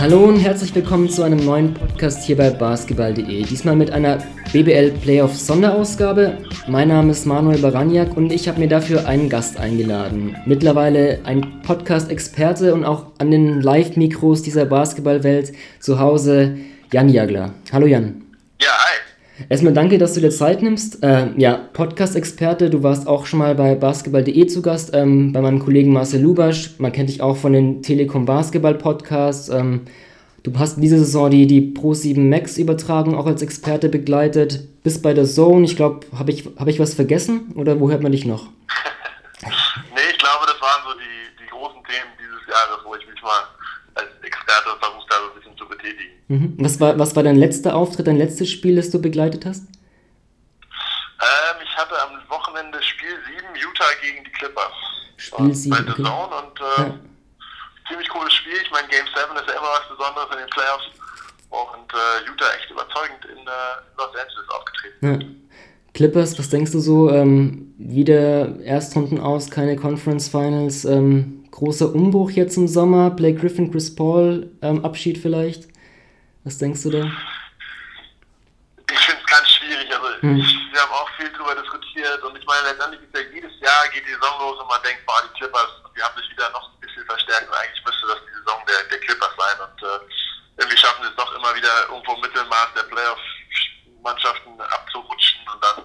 Hallo und herzlich willkommen zu einem neuen Podcast hier bei basketball.de. Diesmal mit einer BBL Playoff Sonderausgabe. Mein Name ist Manuel Baraniak und ich habe mir dafür einen Gast eingeladen. Mittlerweile ein Podcast-Experte und auch an den Live-Mikros dieser Basketballwelt zu Hause Jan Jagler. Hallo Jan. Erstmal danke, dass du dir Zeit nimmst. Äh, ja, Podcast-Experte, du warst auch schon mal bei basketball.de zu Gast, ähm, bei meinem Kollegen Marcel Lubasch. Man kennt dich auch von den Telekom Basketball Podcasts. Ähm, du hast diese Saison die, die Pro7 Max Übertragung auch als Experte begleitet. Bis bei der Zone, ich glaube, habe ich, hab ich was vergessen oder wo hört man dich noch? nee, ich glaube, das waren so die, die großen Themen dieses Jahres, wo ich mich mal als Experte versucht habe, ein bisschen zu betätigen. Mhm. Was, war, was war dein letzter Auftritt, dein letztes Spiel, das du begleitet hast? Ähm, ich hatte am Wochenende Spiel 7 Utah gegen die Clippers. Spiel 7, bei okay. Zone und äh, ja. ziemlich cooles Spiel. Ich meine, Game 7 ist ja immer was Besonderes in den Playoffs. Und äh, Utah echt überzeugend in äh, Los Angeles aufgetreten. Ja. Clippers, was denkst du so? Ähm, wieder Erstrunden aus, keine Conference Finals. Ähm, großer Umbruch jetzt im Sommer. Blake Griffin, Chris Paul, ähm, Abschied vielleicht. Was denkst du da? Ich finde es ganz schwierig. Also hm. ich, wir haben auch viel darüber diskutiert und ich meine, letztendlich ist ja jedes Jahr geht die Saison los und man denkt, boah, die Clippers, die haben sich wieder noch ein bisschen verstärkt und eigentlich müsste das die Saison der, der Clippers sein und äh, irgendwie schaffen sie es doch immer wieder irgendwo im Mittelmaß der Playoff-Mannschaften abzurutschen und dann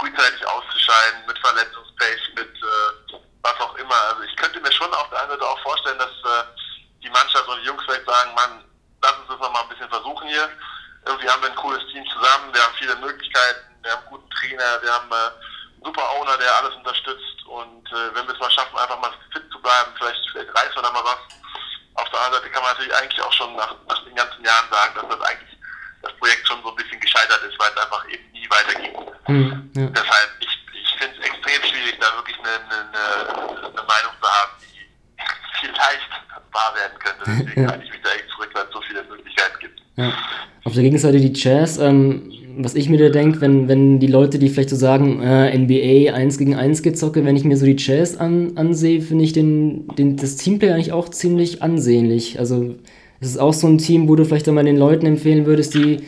frühzeitig auszuscheiden mit Verletzungspace, mit äh, was auch immer. Also ich könnte mir schon auf der einen Seite auch vorstellen, dass äh, die Mannschaft und die Jungs vielleicht sagen, Mann, lass uns das nochmal ein bisschen versuchen hier. Irgendwie haben wir ein cooles Team zusammen, wir haben viele Möglichkeiten, wir haben einen guten Trainer, wir haben äh, einen super Owner, der alles unterstützt und äh, wenn wir es mal schaffen, einfach mal fit zu bleiben, vielleicht, vielleicht reißen wir da mal was. Auf der anderen Seite kann man natürlich eigentlich auch schon nach, nach den ganzen Jahren sagen, dass das eigentlich das Projekt schon so ein bisschen gescheitert ist, weil es einfach eben nie weiterging. Mhm, ja. Deshalb, ich, ich finde es extrem schwierig, da wirklich eine, eine, eine Meinung zu haben, die vielleicht wahr werden könnte. Deswegen ja. halte ich mich da echt zurück, weil es so viele Möglichkeiten gibt. Ja. Auf der Gegenseite die Jazz, ähm, was ich mir da denke, wenn, wenn die Leute, die vielleicht so sagen, äh, NBA 1 gegen 1 gezocke, wenn ich mir so die Jazz an, ansehe, finde ich den, den, das Teamplay eigentlich auch ziemlich ansehnlich. Also es ist auch so ein Team, wo du vielleicht einmal den Leuten empfehlen würdest, die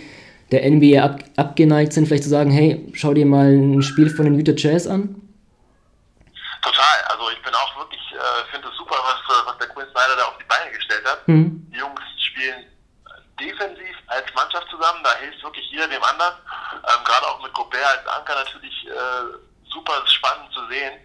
der NBA ab, abgeneigt sind, vielleicht zu sagen, hey, schau dir mal ein Spiel von den Utah Jazz an? Total, also ich bin auch wirklich, äh, finde es super, was, äh, was der Quinn Snyder da auf die Beine gestellt hat. Mhm. Die Jungs spielen defensiv als Mannschaft zusammen, da hilft wirklich jeder dem anderen. Ähm, Gerade auch mit Gobert als Anker natürlich äh, super spannend zu sehen.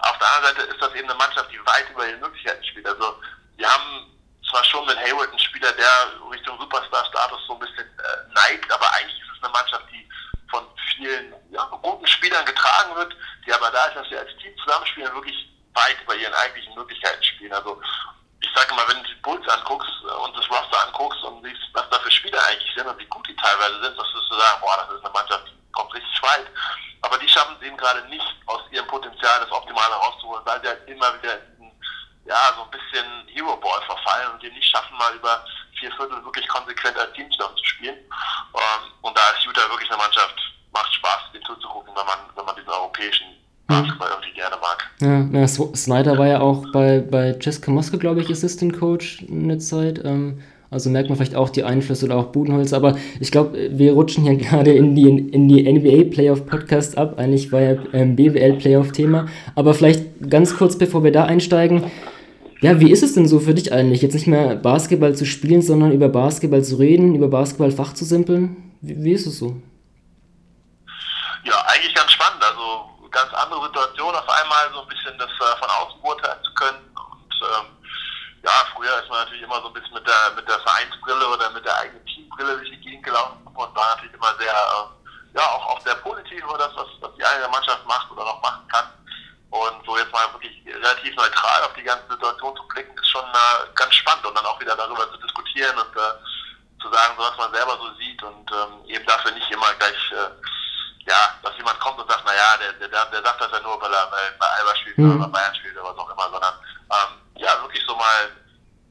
Auf der anderen Seite ist das eben eine Mannschaft, die weit über ihre Möglichkeiten spielt. Also wir haben zwar schon mit Hayward einen Spieler, der Richtung Superstar-Status so ein bisschen äh, neigt, aber eigentlich ist es eine Mannschaft, die von vielen ja, guten Spielern getragen wird, die aber da ist, dass sie als Team zusammenspielen, wirklich weit über ihren eigentlichen Möglichkeiten spielen. Also ich sage mal, wenn du die Bulls anguckst und das Roster anguckst und siehst, was da für Spieler eigentlich sind und wie gut die teilweise sind, dass du sagen, boah, das ist eine Mannschaft, die kommt richtig weit. Aber die schaffen es eben gerade nicht, aus ihrem Potenzial das Optimale rauszuholen, weil sie halt immer wieder ja, so ein bisschen Hero Ball verfallen und die nicht schaffen, mal über vier Viertel wirklich konsequent als Team zu spielen. Ähm, und da ist Utah wirklich eine Mannschaft, macht Spaß, dem zuzugucken, wenn man, wenn man diesen europäischen Basketball irgendwie gerne mag. Ja, ja, Snyder war ja auch bei, bei Jessica Moske, glaube ich, Assistant Coach eine Zeit. Ähm, also merkt man vielleicht auch die Einflüsse oder auch Budenholz. Aber ich glaube, wir rutschen hier gerade in die, in die NBA Playoff Podcast ab. Eigentlich war ja ähm, BWL Playoff Thema. Aber vielleicht ganz kurz, bevor wir da einsteigen. Ja, wie ist es denn so für dich eigentlich, jetzt nicht mehr Basketball zu spielen, sondern über Basketball zu reden, über Basketball Fach zu simpeln? Wie, wie ist es so? Ja, eigentlich ganz spannend. Also ganz andere Situation auf einmal, so ein bisschen das äh, von außen beurteilen zu können. Und ähm, ja, früher ist man natürlich immer so ein bisschen mit der mit der Vereinsbrille oder mit der eigenen Teambrille durch die Gegend gelaufen und war natürlich immer sehr, äh, ja, auch, auch sehr positiv über das, was, was die eigene Mannschaft macht oder noch machen kann. Und so jetzt mal wirklich relativ neutral auf die ganze Situation zu blicken, ist schon äh, ganz spannend und dann auch wieder darüber zu diskutieren und äh, zu sagen, so was man selber so sieht und ähm, eben dafür nicht immer gleich, äh, ja, dass jemand kommt und sagt, naja, der, der, der sagt das ja nur, weil er bei, bei Alba spielt mhm. oder bei Bayern spielt oder was auch immer, sondern ähm, ja, wirklich so mal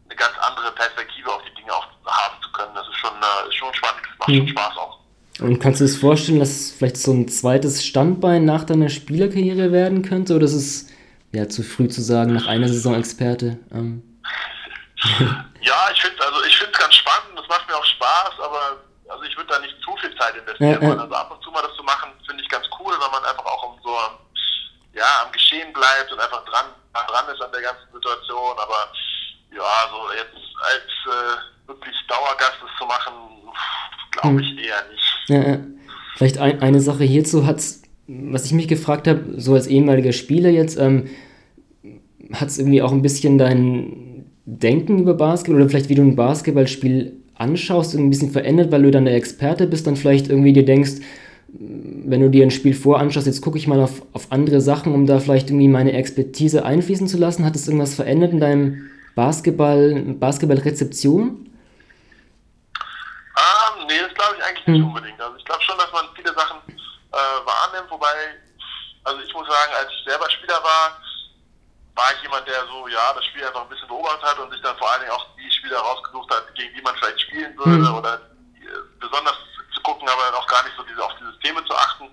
eine ganz andere Perspektive auf die Dinge auch haben zu können. Das ist schon, äh, ist schon spannend, macht mhm. schon Spaß auch. Und kannst du dir vorstellen, dass es vielleicht so ein zweites Standbein nach deiner Spielerkarriere werden könnte? Oder ist es ja zu früh zu sagen, nach einer Saison Experte? Ähm? ja, ich finde also ich finde es ganz spannend, das macht mir auch Spaß, aber also ich würde da nicht zu viel Zeit investieren ja. Also ab und zu mal das zu machen, finde ich ganz cool, wenn man einfach auch um so ja, am Geschehen bleibt und einfach dran, dran ist an der ganzen Situation. Aber ja, so jetzt als äh, wirklich Dauergast das zu machen, glaube ich hm. eher nicht. Ja, ja. Vielleicht ein, eine Sache hierzu hat was ich mich gefragt habe, so als ehemaliger Spieler jetzt, ähm, hat es irgendwie auch ein bisschen dein Denken über Basketball oder vielleicht wie du ein Basketballspiel anschaust, ein bisschen verändert, weil du dann der Experte bist, dann vielleicht irgendwie dir denkst, wenn du dir ein Spiel voranschaust, jetzt gucke ich mal auf, auf andere Sachen, um da vielleicht irgendwie meine Expertise einfließen zu lassen. Hat es irgendwas verändert in deinem Basketball, Basketball-Rezeption? Ah, nee, das glaube ich eigentlich nicht hm. unbedingt. Also ich glaube schon, dass man viele Sachen äh, wahrnimmt, wobei, also ich muss sagen, als ich selber Spieler war, war ich jemand, der so, ja, das Spiel einfach ein bisschen beobachtet hat und sich dann vor allen Dingen auch die Spieler rausgesucht hat, gegen die man vielleicht spielen würde mhm. oder äh, besonders zu gucken, aber dann auch gar nicht so diese, auf die Systeme zu achten.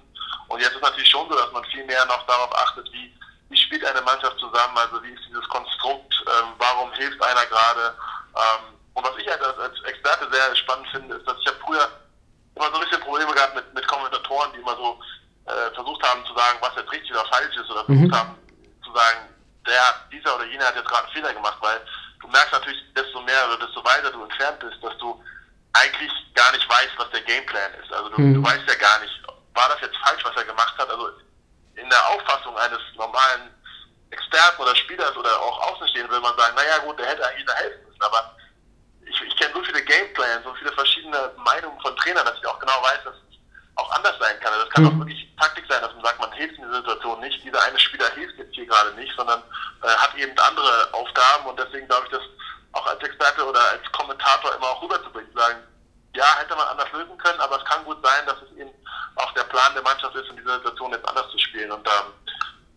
Und jetzt ist natürlich schon so, dass man viel mehr noch darauf achtet, wie, wie spielt eine Mannschaft zusammen, also wie ist dieses Konstrukt, ähm, warum hilft einer gerade. Ähm, und was ich halt als, als Experte sehr spannend finde, ist, dass ich habe früher immer so ein bisschen Probleme gehabt mit, mit Kommentatoren, die immer so äh, versucht haben zu sagen, was jetzt richtig oder falsch ist, oder versucht mhm. haben zu sagen, der, dieser oder jener hat jetzt gerade einen Fehler gemacht, weil du merkst natürlich, desto mehr oder desto weiter du entfernt bist, dass du eigentlich gar nicht weißt, was der Gameplan ist. Also du, mhm. du weißt ja gar nicht, war das jetzt falsch, was er gemacht hat. Also in der Auffassung eines normalen Experten oder Spielers oder auch Außenstehenden will man sagen, naja gut, der hätte eigentlich da helfen müssen, aber ich, ich kenne so viele Gameplans, so viele verschiedene Meinungen von Trainern, dass ich auch genau weiß, dass auch anders sein kann. Also das kann mhm. auch wirklich Taktik sein, dass man sagt, man hilft in dieser Situation nicht. Dieser eine Spieler hilft jetzt hier gerade nicht, sondern äh, hat eben andere Aufgaben und deswegen glaube ich, dass auch als Experte oder als Kommentator immer auch rüberzubringen, sagen, ja, hätte man anders lösen können, aber es kann gut sein, dass es eben auch der Plan der Mannschaft ist, in dieser Situation jetzt anders zu spielen. Und ähm,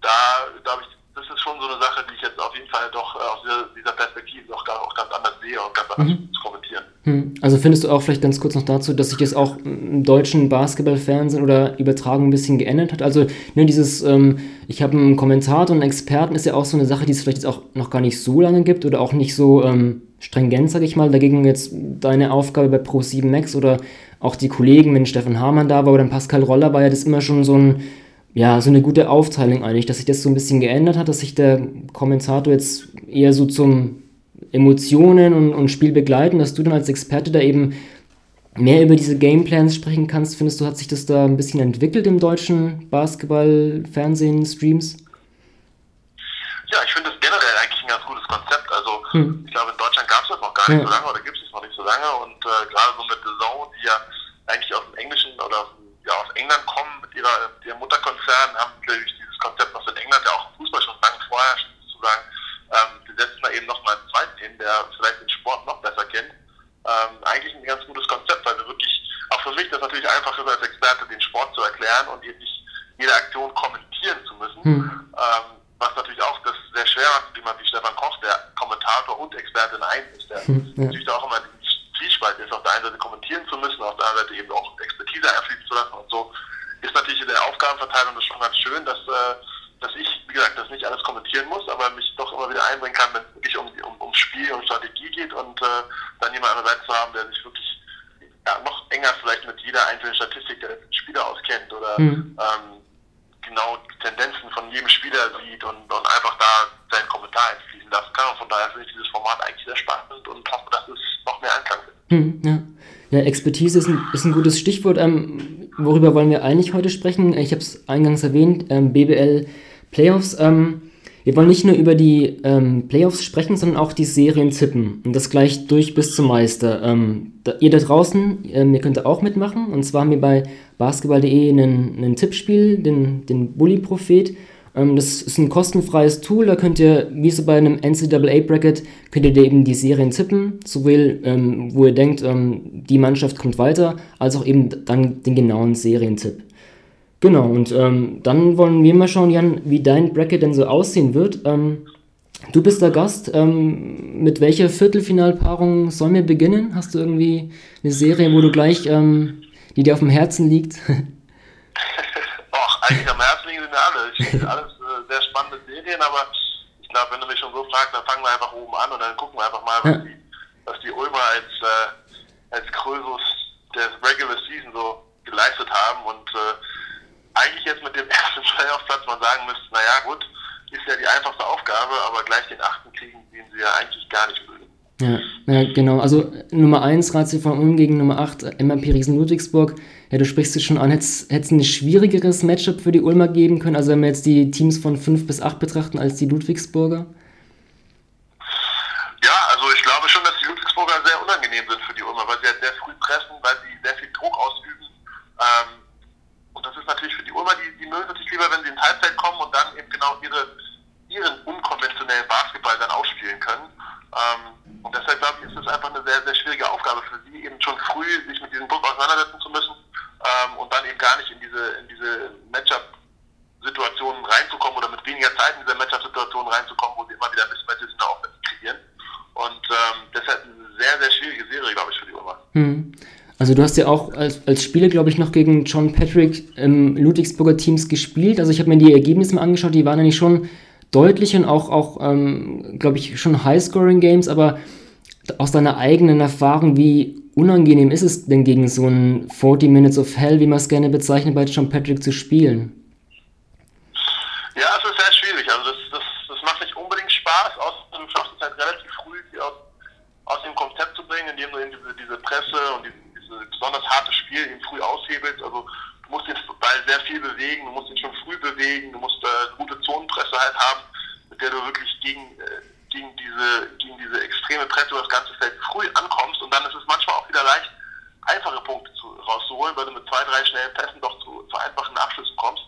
da, glaube ich, das ist schon so eine Sache, die ich jetzt auf jeden Fall doch äh, aus dieser, Perspektive auch, auch ganz anders sehe und ganz anders mhm. zu kommentieren. Mhm. Also findest du auch vielleicht ganz kurz noch dazu, dass sich das auch im deutschen Basketballfernsehen oder Übertragung ein bisschen geändert hat? Also ne, dieses, ähm, ich habe einen Kommentator und einen Experten ist ja auch so eine Sache, die es vielleicht jetzt auch noch gar nicht so lange gibt oder auch nicht so ähm, stringent, sage ich mal. Dagegen jetzt deine Aufgabe bei Pro7 Max oder auch die Kollegen, wenn Stefan Hamann da war oder Pascal Roller war ja das immer schon so ein ja, so eine gute Aufteilung eigentlich, dass sich das so ein bisschen geändert hat, dass sich der Kommentator jetzt eher so zum Emotionen und, und Spiel begleiten, dass du dann als Experte da eben mehr über diese Gameplans sprechen kannst. Findest du, hat sich das da ein bisschen entwickelt im deutschen Basketball, Fernsehen, Streams? Ja, ich finde das generell eigentlich ein ganz gutes Konzept. Also hm. ich glaube, in Deutschland gab es das noch gar nicht ja. so lange oder gibt es noch nicht so lange und äh, gerade so mit The Zone, die ja eigentlich aus dem Englischen oder aus dem ja, aus England kommen mit ihrer, mit ihrem Mutterkonzern, haben natürlich dieses Konzept, was in England ja auch im Fußball schon lange vorher sozusagen, ähm, wir setzen da eben nochmal einen zweiten hin, der vielleicht den Sport noch besser kennt. Ähm, eigentlich ein ganz gutes Konzept, weil wir wirklich, auch für mich das natürlich einfach ist, als Experte den Sport zu erklären und eben nicht jede Aktion kommentieren zu müssen. Hm. Ähm, was natürlich auch das sehr schwer macht, wie man wie Stefan Koch, der Kommentator und Experte in einem ist, der hm, ja. natürlich da auch immer Zwiespalt ist, auf der einen Seite kommentieren zu müssen, auf der anderen Seite eben auch Expertise einfließen zu lassen und so, ist natürlich in der Aufgabenverteilung das schon ganz schön, dass, äh, dass ich, wie gesagt, das nicht alles kommentieren muss, aber mich doch immer wieder einbringen kann, wenn es wirklich um, um, um Spiel und Strategie geht und äh, dann jemand an der Seite zu haben, der sich wirklich ja, noch enger vielleicht mit jeder einzelnen Statistik der Spieler auskennt oder mhm. ähm, genau die Tendenzen von jedem Spieler sieht und, und einfach da seinen Kommentar einfließen lassen kann. Und von daher finde ich dieses Format eigentlich sehr spannend und hoffe, dass es noch mehr Anklang findet. Hm, ja. ja, Expertise ist ein, ist ein gutes Stichwort. Ähm, worüber wollen wir eigentlich heute sprechen? Ich habe es eingangs erwähnt, ähm, BBL Playoffs. Ähm, wir wollen nicht nur über die ähm, Playoffs sprechen, sondern auch die Serien tippen. Und das gleich durch bis zum Meister. Ähm, da, ihr da draußen, ähm, ihr könnt auch mitmachen. Und zwar haben wir bei basketball.de ein Tippspiel, den, den Bully-Prophet. Ähm, das ist ein kostenfreies Tool, da könnt ihr, wie so bei einem NCAA-Bracket, könnt ihr eben die Serien tippen, sowohl ähm, wo ihr denkt, ähm, die Mannschaft kommt weiter, als auch eben dann den genauen Serientipp. Genau, und ähm, dann wollen wir mal schauen, Jan, wie dein Bracket denn so aussehen wird. Ähm, du bist der Gast. Ähm, mit welcher Viertelfinalpaarung sollen wir beginnen? Hast du irgendwie eine Serie, wo du gleich, die dir auf dem Herzen liegt? Eigentlich am Herzen liegen sind alle. Ich finde alles äh, sehr spannende Serien, aber ich glaube, wenn du mich schon so fragst, dann fangen wir einfach oben an und dann gucken wir einfach mal, was, die, was die Ulmer als, äh, als Krösus der Regular Season so geleistet haben. Und äh, eigentlich jetzt mit dem ersten Playoff-Platz man sagen müsste, naja gut, ist ja die einfachste Aufgabe, aber gleich den achten kriegen, den sie ja eigentlich gar nicht mögen. Ja, ja, genau. Also Nummer 1 Ratio von Ulm gegen Nummer 8 MRP Riesen Ludwigsburg. Ja, du sprichst es schon an. Hätte es ein schwierigeres Matchup für die Ulmer geben können? Also wenn wir jetzt die Teams von 5 bis 8 betrachten als die Ludwigsburger? Ja, also ich glaube schon, dass die Ludwigsburger sehr unangenehm sind für die Ulmer, weil sie halt sehr früh pressen, weil sie sehr viel Druck ausüben. Ähm, und das ist natürlich für die Ulmer, die, die mögen sich lieber, wenn sie in Halbzeit kommen und dann eben genau ihre, ihren unkonventionellen Basketball dann ausspielen können. Ähm, und deshalb glaube ich, ist es einfach eine sehr, sehr schwierige Aufgabe für sie, eben schon früh sich mit diesem Druck auseinandersetzen zu müssen ähm, und dann eben gar nicht in diese, in diese Matchup-Situationen reinzukommen oder mit weniger Zeit in diese Matchup-Situationen reinzukommen, wo sie immer wieder Mismatches in der Offense kreieren. Und ähm, deshalb eine sehr, sehr schwierige Serie, glaube ich, für die Ulmer. Hm. Also du hast ja auch als, als Spieler, glaube ich, noch gegen John Patrick im Ludwigsburger Teams gespielt. Also ich habe mir die Ergebnisse mal angeschaut, die waren eigentlich schon deutlich und auch, auch ähm, glaube ich, schon High-Scoring-Games, aber aus deiner eigenen Erfahrung, wie unangenehm ist es denn gegen so ein 40 Minutes of Hell, wie man es gerne bezeichnet, bei John Patrick zu spielen? Ja, es ist sehr schwierig. Also das, das, das macht nicht unbedingt Spaß, du schaffst es halt relativ früh, aus, aus dem Konzept zu bringen, indem du diese, diese Presse und diese, diese besonders harte Spiel eben früh aushebelst. Also du musst den Ball sehr viel bewegen, du musst ihn schon früh bewegen, du musst äh, eine gute Zonenpresse halt haben, mit der du wirklich gegen, äh, gegen, diese, gegen diese extreme Presse über das ganze Feld früh ankommst und dann ist es manchmal auch wieder leicht, einfache Punkte zu, rauszuholen, weil du mit zwei, drei schnellen Pässen doch zu, zu einfachen Abschlüssen kommst.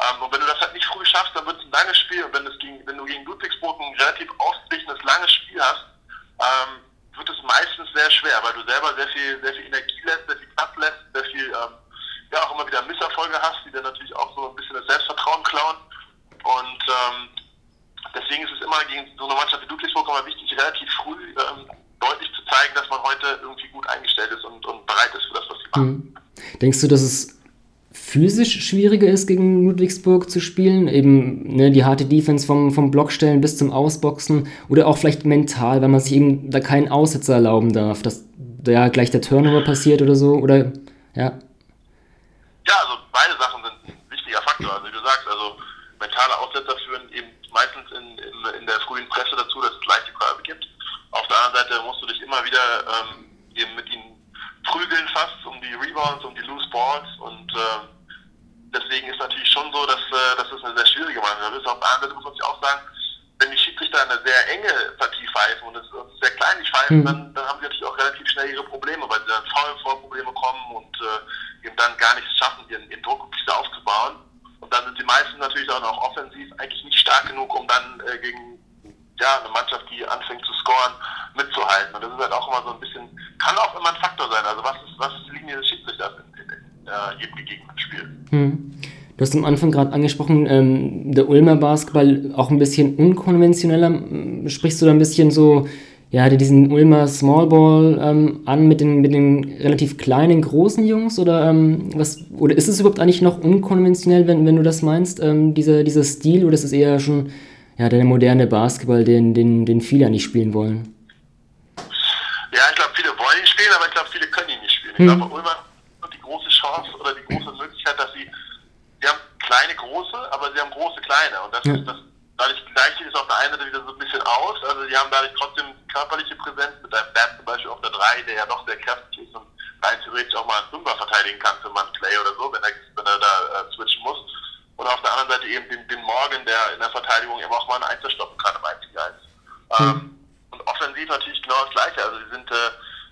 Ähm, und wenn du das halt nicht früh schaffst, dann wird es ein langes Spiel und wenn, das gegen, wenn du gegen Ludwigsburg ein relativ ausgeglichenes, langes Spiel hast, ähm, wird es meistens sehr schwer, weil du selber sehr viel, sehr viel Energie lässt, sehr viel Kraft lässt, sehr viel ähm, ja auch immer wieder Misserfolge hast, die dann natürlich auch so ein bisschen das Selbstvertrauen klauen. Und ähm, deswegen ist es immer gegen so eine Mannschaft wie Ludwigsburg immer wichtig, relativ früh ähm, deutlich zu zeigen, dass man heute irgendwie gut eingestellt ist und, und bereit ist für das, was sie machen. Mhm. Denkst du, dass es physisch schwieriger ist, gegen Ludwigsburg zu spielen? Eben ne, die harte Defense vom, vom Blockstellen bis zum Ausboxen oder auch vielleicht mental, wenn man sich eben da keinen Aussetzer erlauben darf, dass da gleich der Turnover passiert oder so? Oder ja. Beide Sachen sind ein wichtiger Faktor. Also wie du sagst, also mentale Aussetzer führen eben meistens in, in, in der frühen Presse dazu, dass es leichte Körbe gibt. Auf der anderen Seite musst du dich immer wieder ähm, eben mit ihnen prügeln fast um die Rebounds, um die Loose Balls und ähm, deswegen ist natürlich schon so, dass, äh, dass das eine sehr schwierige Mannschaft ist. Auf der anderen Seite muss man sich auch sagen, wenn die Schiedsrichter eine sehr enge Partie pfeifen und es sehr kleinlich pfeifen, mhm. dann, dann haben sie natürlich auch relativ schnell ihre Probleme, weil sie dann Foul-Vorprobleme kommen und äh, eben dann gar nichts schaffen, ihren, ihren Druck wieder aufzubauen. Und dann sind die meisten natürlich auch noch offensiv eigentlich nicht stark genug, um dann äh, gegen ja, eine Mannschaft, die anfängt zu scoren, mitzuhalten. Und das ist halt auch immer so ein bisschen, kann auch immer ein Faktor sein. Also was ist, was ist die Linie des Schiedsrichters in, in, in äh, jedem gegebenen Spiel? Hm. Du hast am Anfang gerade angesprochen, ähm, der Ulmer Basketball auch ein bisschen unkonventioneller. Sprichst du da ein bisschen so ja, diesen Ulmer Smallball ähm, an mit den, mit den relativ kleinen, großen Jungs? Oder, ähm, was, oder ist es überhaupt eigentlich noch unkonventionell, wenn, wenn du das meinst, ähm, dieser, dieser Stil? Oder ist es eher schon ja, der moderne Basketball, den, den, den viele nicht spielen wollen? Ja, ich glaube, viele wollen ihn spielen, aber ich glaube, viele können ihn nicht spielen. Ich hm. glaube, Ulmer hat die große Chance oder die große Möglichkeit, dass sie, sie haben kleine, große, aber sie haben große, kleine. Und das, ja. ist, das dadurch gleicht das auf der einen Seite wieder so ein bisschen aus. Also die haben dadurch trotzdem körperliche Präsenz mit einem Bert zum Beispiel auf der 3, der ja doch sehr kräftig ist und rein theoretisch auch mal einen Fünfer verteidigen kann für man Clay oder so, wenn er, wenn er da äh, switchen muss. Und auf der anderen Seite eben den, den Morgan, der in der Verteidigung eben auch mal einen Einzel stoppen kann im 1 gegen 1. Ähm, und offensiv natürlich genau das Gleiche. Also sie sind, äh,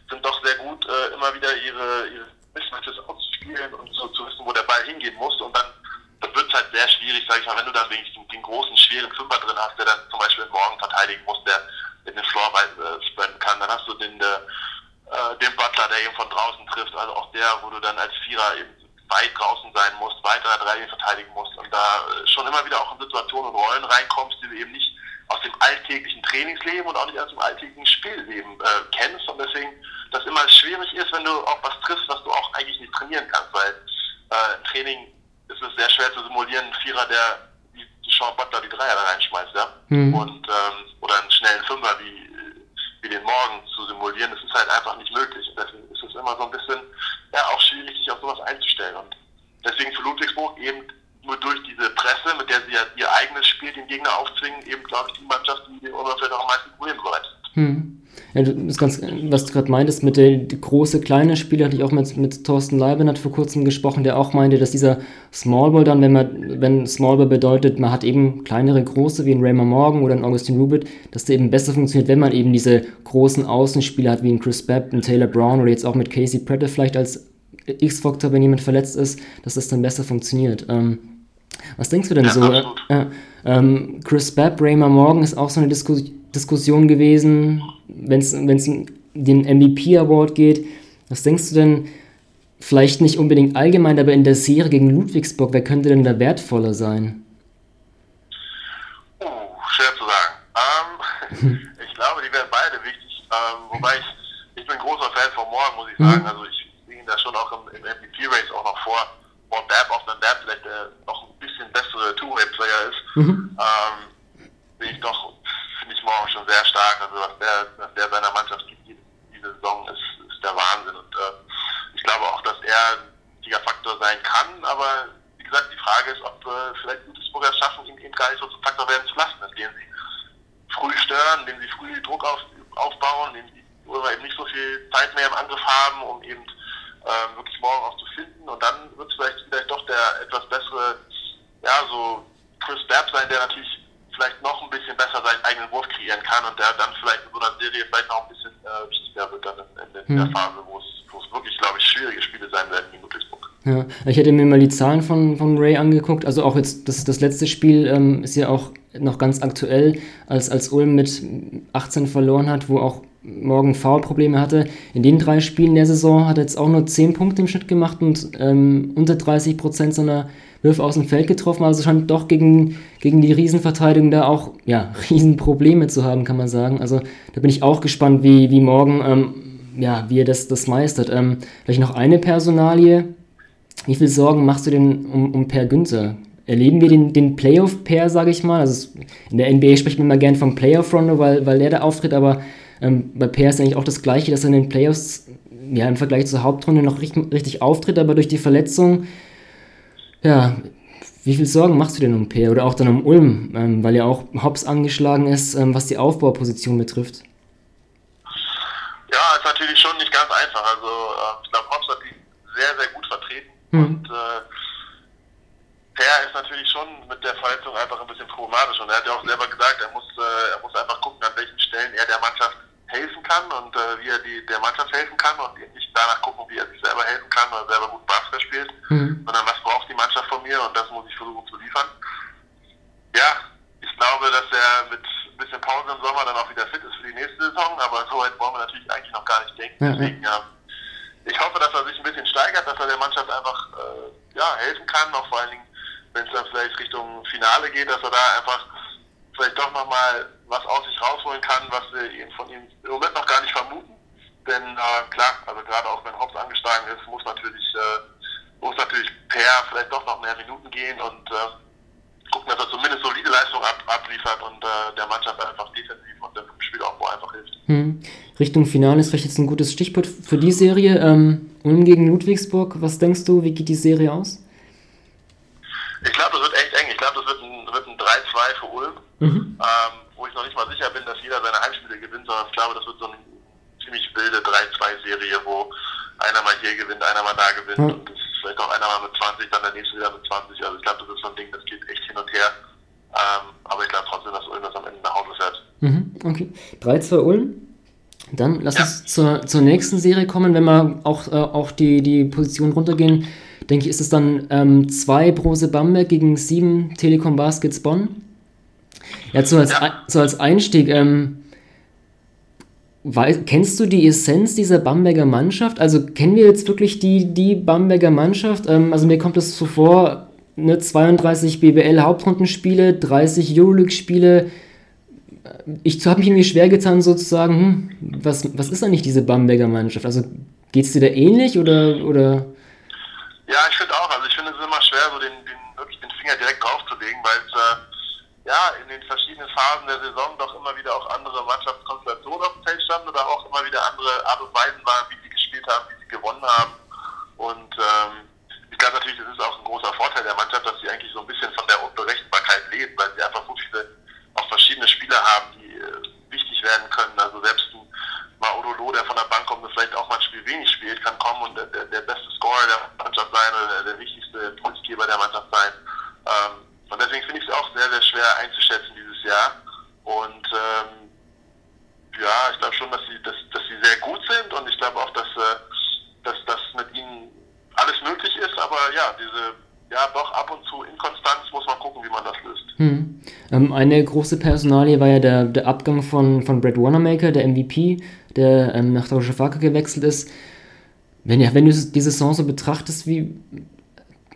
sind doch sehr gut, äh, immer wieder ihre, ihre Mismatches auszuspielen und so zu wissen, wo der Ball hingehen muss. Und dann dann wird halt sehr schwierig, sag ich mal, wenn du dann wenigstens den, den großen, schweren Fünfer drin hast, der dann zum Beispiel morgen verteidigen muss, der in den Floor äh, spreaden kann, dann hast du den, der, äh, den Butler, der eben von draußen trifft, also auch der, wo du dann als Vierer eben weit draußen sein musst, weiter drei verteidigen musst und da äh, schon immer wieder auch in Situationen und Rollen reinkommst, die du eben nicht aus dem alltäglichen Trainingsleben und auch nicht aus dem alltäglichen Spielleben äh, kennst. Und deswegen das immer schwierig ist, wenn du auch was triffst, was du auch eigentlich nicht trainieren kannst, weil äh, Training ist es sehr schwer zu simulieren, ein Vierer, der wie Sean Butler die Dreier da reinschmeißt, ja. Mhm. Und, ähm, oder einen schnellen Fünfer wie, wie den Morgen zu simulieren, das ist halt einfach nicht möglich. Und deswegen ist es immer so ein bisschen, ja, auch schwierig, sich auf sowas einzustellen. Und deswegen für Ludwigsburg eben nur durch diese Presse, mit der sie ja ihr eigenes Spiel den Gegner aufzwingen, eben, glaube ich, die Mannschaft, die den Oberfeld auch am meisten Probleme bereitet. Hm. Ja, das ganz, was du gerade meintest mit der große, kleine Spiele, hatte ich auch mit, mit Thorsten Leiben hat vor kurzem gesprochen, der auch meinte, dass dieser Smallball dann, wenn man, wenn Smallball bedeutet, man hat eben kleinere, große, wie ein Raymond Morgan oder ein Augustin Rubit, dass der eben besser funktioniert, wenn man eben diese großen Außenspieler hat, wie ein Chris Babb, ein Taylor Brown oder jetzt auch mit Casey Pratt vielleicht als X-Faktor, wenn jemand verletzt ist, dass das dann besser funktioniert. Ähm, was denkst du denn ja, so? Äh, ähm, Chris Babb, Raymond Morgan ist auch so eine Diskussion Diskussion gewesen, wenn es den MVP Award geht. Was denkst du denn, vielleicht nicht unbedingt allgemein, aber in der Serie gegen Ludwigsburg, wer könnte denn da wertvoller sein? Oh, schwer zu sagen. Ähm, ich glaube, die wären beide wichtig. Ähm, wobei ich, ich bin großer Fan von Morgen, muss ich sagen. Mhm. Also ich sehe ihn da schon auch im, im MVP-Race auch noch vor. Vor Dab, auch wenn Dab vielleicht der noch ein bisschen bessere Two-Way-Player ist. Mhm. Ähm, sehe ich doch Morgen schon sehr stark. Also was der, was der seiner Mannschaft gibt diese Saison ist, ist der Wahnsinn. Und äh, ich glaube auch, dass er ein wichtiger Faktor sein kann. Aber wie gesagt, die Frage ist, ob äh, vielleicht Ludwigsburger schaffen, ihn eben gar nicht so zum Faktor werden zu lassen, indem sie früh stören, indem sie früh Druck auf, aufbauen, indem sie oder eben nicht so viel Zeit mehr im Angriff haben, um eben ähm, wirklich morgen auch zu finden. Und dann wird es vielleicht, vielleicht doch der etwas bessere, ja, so Chris Babb sein, der natürlich vielleicht noch ein bisschen besser seinen eigenen Wurf kreieren kann und der dann vielleicht in so einer Serie vielleicht noch ein bisschen äh, wichtiger wird dann in, in, in hm. der Phase, wo es, wo es wirklich, glaube ich, schwierige Spiele sein werden gegen Ludwigsburg. Ja, ich hätte mir mal die Zahlen von, von Ray angeguckt. Also auch jetzt das, das letzte Spiel ähm, ist ja auch noch ganz aktuell, als, als Ulm mit 18 verloren hat, wo auch morgen Foulprobleme hatte. In den drei Spielen der Saison hat er jetzt auch nur 10 Punkte im Schnitt gemacht und ähm, unter 30 Prozent seiner Würfe aus dem Feld getroffen. Also scheint doch gegen, gegen die Riesenverteidigung da auch ja, Riesenprobleme zu haben, kann man sagen. Also da bin ich auch gespannt, wie, wie morgen, ähm, ja, wie er das, das meistert. Ähm, vielleicht noch eine Personalie. Wie viel Sorgen machst du denn um, um Per Günther? Erleben wir den, den Playoff-Pair, sage ich mal? Also in der NBA spricht man immer gern vom Playoff-Rondo, weil, weil der da auftritt, aber ähm, bei Per ist eigentlich auch das Gleiche, dass er in den Playoffs ja, im Vergleich zur Hauptrunde noch richtig, richtig auftritt, aber durch die Verletzung ja, wie viel Sorgen machst du denn um Peer oder auch dann um Ulm, ähm, weil ja auch Hobbs angeschlagen ist, ähm, was die Aufbauposition betrifft? Ja, ist natürlich schon nicht ganz einfach. Also äh, ich glaube, Hobbs hat die sehr, sehr gut vertreten mhm. und äh, Per ist natürlich schon mit der Verletzung einfach ein bisschen problematisch und er hat ja auch selber gesagt, er muss, äh, er muss einfach gucken, an welchen Stellen er der Mannschaft helfen kann und äh, wie er die, der Mannschaft helfen kann und nicht danach gucken, wie er sich selber helfen kann oder selber gut Basketball spielt, mhm. sondern was braucht die Mannschaft von mir und das muss ich versuchen zu liefern. Ja, ich glaube, dass er mit ein bisschen Pause im Sommer dann auch wieder fit ist für die nächste Saison, aber so weit wollen wir natürlich eigentlich noch gar nicht denken. Deswegen, ja, ich hoffe, dass er sich ein bisschen steigert, dass er der Mannschaft einfach äh, ja, helfen kann, auch vor allen Dingen, wenn es dann vielleicht Richtung Finale geht, dass er da einfach vielleicht doch nochmal was aus sich rausholen kann, was wir von ihm im Moment noch gar nicht vermuten. Denn äh, klar, also gerade auch wenn Hobbs angeschlagen ist, muss natürlich, äh, muss natürlich Per vielleicht doch noch mehr Minuten gehen und äh, gucken, dass er zumindest solide Leistung ab, abliefert und äh, der Mannschaft einfach defensiv und dem Spielaufbau einfach hilft. Hm. Richtung Finale ist vielleicht jetzt ein gutes Stichwort für die Serie. Ähm, Ulm gegen Ludwigsburg, was denkst du, wie geht die Serie aus? Ich glaube, das wird echt eng. Ich glaube, das wird ein, wird ein 3-2 für Ulm. Mhm. Ähm, wo ich noch nicht mal sicher bin, dass jeder Heimspiele gewinnt, sondern ich glaube, das wird so eine ziemlich wilde 3-2-Serie, wo einer mal hier gewinnt, einer mal da gewinnt mhm. und vielleicht auch einer mal mit 20, dann der nächste wieder mit 20. Also ich glaube, das ist so ein Ding, das geht echt hin und her. Ähm, aber ich glaube trotzdem, dass Ulm das am Ende nach Hause fährt. Mhm, okay. 3-2 Ulm. Dann lass ja. uns zur, zur nächsten Serie kommen, wenn wir auch, äh, auch die, die Position runtergehen. Denke ich, ist es dann 2 ähm, Brose Bamberg gegen 7 Telekom Baskets Bonn. Ja, so als, ja. So als Einstieg, ähm, weiß, kennst du die Essenz dieser Bamberger Mannschaft? Also kennen wir jetzt wirklich die, die Bamberger Mannschaft? Ähm, also mir kommt es so vor, ne, 32 BBL-Hauptrundenspiele, 30 Euroleague-Spiele. Ich habe mich irgendwie schwer getan, sozusagen, hm, was, was ist eigentlich diese Bamberger Mannschaft? Also geht es dir da ähnlich oder, oder? Ja, ich finde auch. Also ich finde es immer schwer, so den, den, wirklich den Finger direkt draufzulegen, weil es äh, ja, in den verschiedenen Phasen der Saison doch immer wieder auch andere Mannschaftskonstellationen auf dem Feld standen oder auch immer wieder andere Art und Weisen waren, wie sie gespielt haben, wie sie gewonnen haben. Und ähm, ich glaube natürlich, das ist auch ein großer Vorteil der Mannschaft, dass sie eigentlich so ein bisschen von der Unberechenbarkeit lebt, weil sie einfach so viele auch verschiedene Spieler haben, die äh, wichtig werden können. Also selbst ein Maudolo, der von der Bank kommt und vielleicht auch mal ein Spiel wenig spielt, kann kommen und der, der beste Scorer der Mannschaft sein oder der, der wichtigste Impulsgeber der Mannschaft sein. Ähm, und deswegen finde ich es auch sehr, sehr schwer einzuschätzen dieses Jahr. Und ähm, ja, ich glaube schon, dass sie, dass, dass sie sehr gut sind und ich glaube auch, dass, äh, dass das mit ihnen alles möglich ist, aber ja, diese ja doch ab und zu Inkonstanz muss man gucken, wie man das löst. Hm. Ähm, eine große Personalie war ja der, der Abgang von, von Brad Wanamaker, der MVP, der ähm, nach Darussafaka gewechselt ist. Wenn, ja, wenn du diese Saison so betrachtest, wie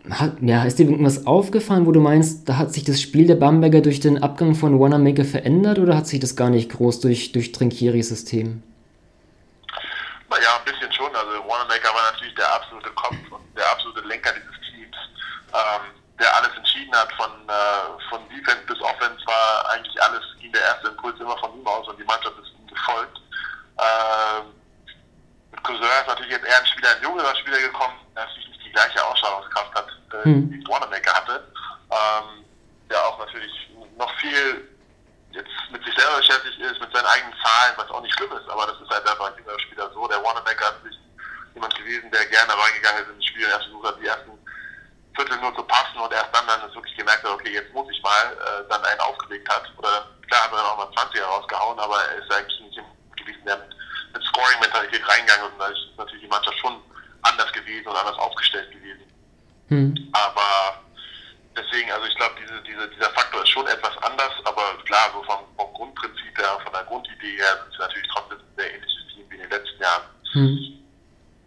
hat, ja, ist dir irgendwas aufgefallen, wo du meinst, da hat sich das Spiel der Bamberger durch den Abgang von Wanamaker verändert oder hat sich das gar nicht groß durch, durch Trinkieri-System? Naja, ein bisschen schon. Also Wanamaker war natürlich der absolute Kopf und der absolute Lenker dieses Teams, ähm, der alles entschieden hat von, äh, von Defense bis Offense war eigentlich alles, ging der erste Impuls immer von ihm aus und die Mannschaft ist ihm gefolgt. Ähm, Cousin ist natürlich jetzt eher ein Spieler, ein jüngerer Spieler gekommen, der natürlich gleiche Ausstrahlungskraft hat, äh, hm. die Wanamaker hatte. Ähm, der auch natürlich noch viel jetzt mit sich selber beschäftigt ist, mit seinen eigenen Zahlen, was auch nicht schlimm ist, aber das ist halt einfach ein jüngerer Spieler so. Der Wanamaker ist jemand gewesen, der gerne reingegangen ist in das Spiel und erst versucht hat, die ersten Viertel nur zu passen und erst dann dann wirklich gemerkt hat, okay, jetzt muss ich mal, äh, dann einen aufgelegt hat. Oder klar hat er dann auch mal 20 rausgehauen, aber er ist eigentlich nicht gewesen, der mit, mit Scoring-Mentalität reingegangen und da ist natürlich die Mannschaft schon anders gewesen und anders aufgestellt gewesen. Hm. Aber deswegen, also ich glaube, diese, diese, dieser Faktor ist schon etwas anders, aber klar, so vom, vom Grundprinzip her, von der Grundidee her sind sie natürlich trotzdem ein sehr ähnliches Team wie in den letzten Jahren. Hm.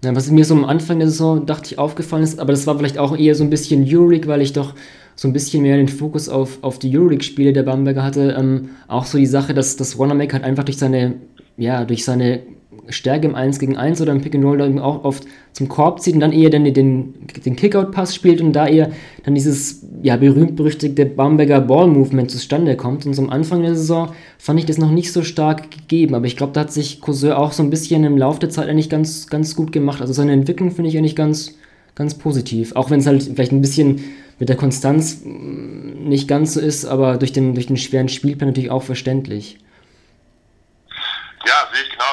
Ja, was mir so am Anfang der Saison, dachte ich, aufgefallen ist, aber das war vielleicht auch eher so ein bisschen Euroleague, weil ich doch so ein bisschen mehr den Fokus auf, auf die Euroleague-Spiele der Bamberger hatte. Ähm, auch so die Sache, dass, dass Wanamaker halt einfach durch seine, ja, durch seine Stärke im 1 gegen 1 oder im Pick and Roll dann auch oft zum Korb zieht und dann eher dann den, den Kickout-Pass spielt und da eher dann dieses ja, berühmt-berüchtigte Bamberger Ball-Movement zustande kommt. Und so am Anfang der Saison fand ich das noch nicht so stark gegeben, aber ich glaube, da hat sich Cousin auch so ein bisschen im Laufe der Zeit eigentlich ganz, ganz gut gemacht. Also seine Entwicklung finde ich eigentlich ganz, ganz positiv. Auch wenn es halt vielleicht ein bisschen mit der Konstanz mm, nicht ganz so ist, aber durch den, durch den schweren Spielplan natürlich auch verständlich.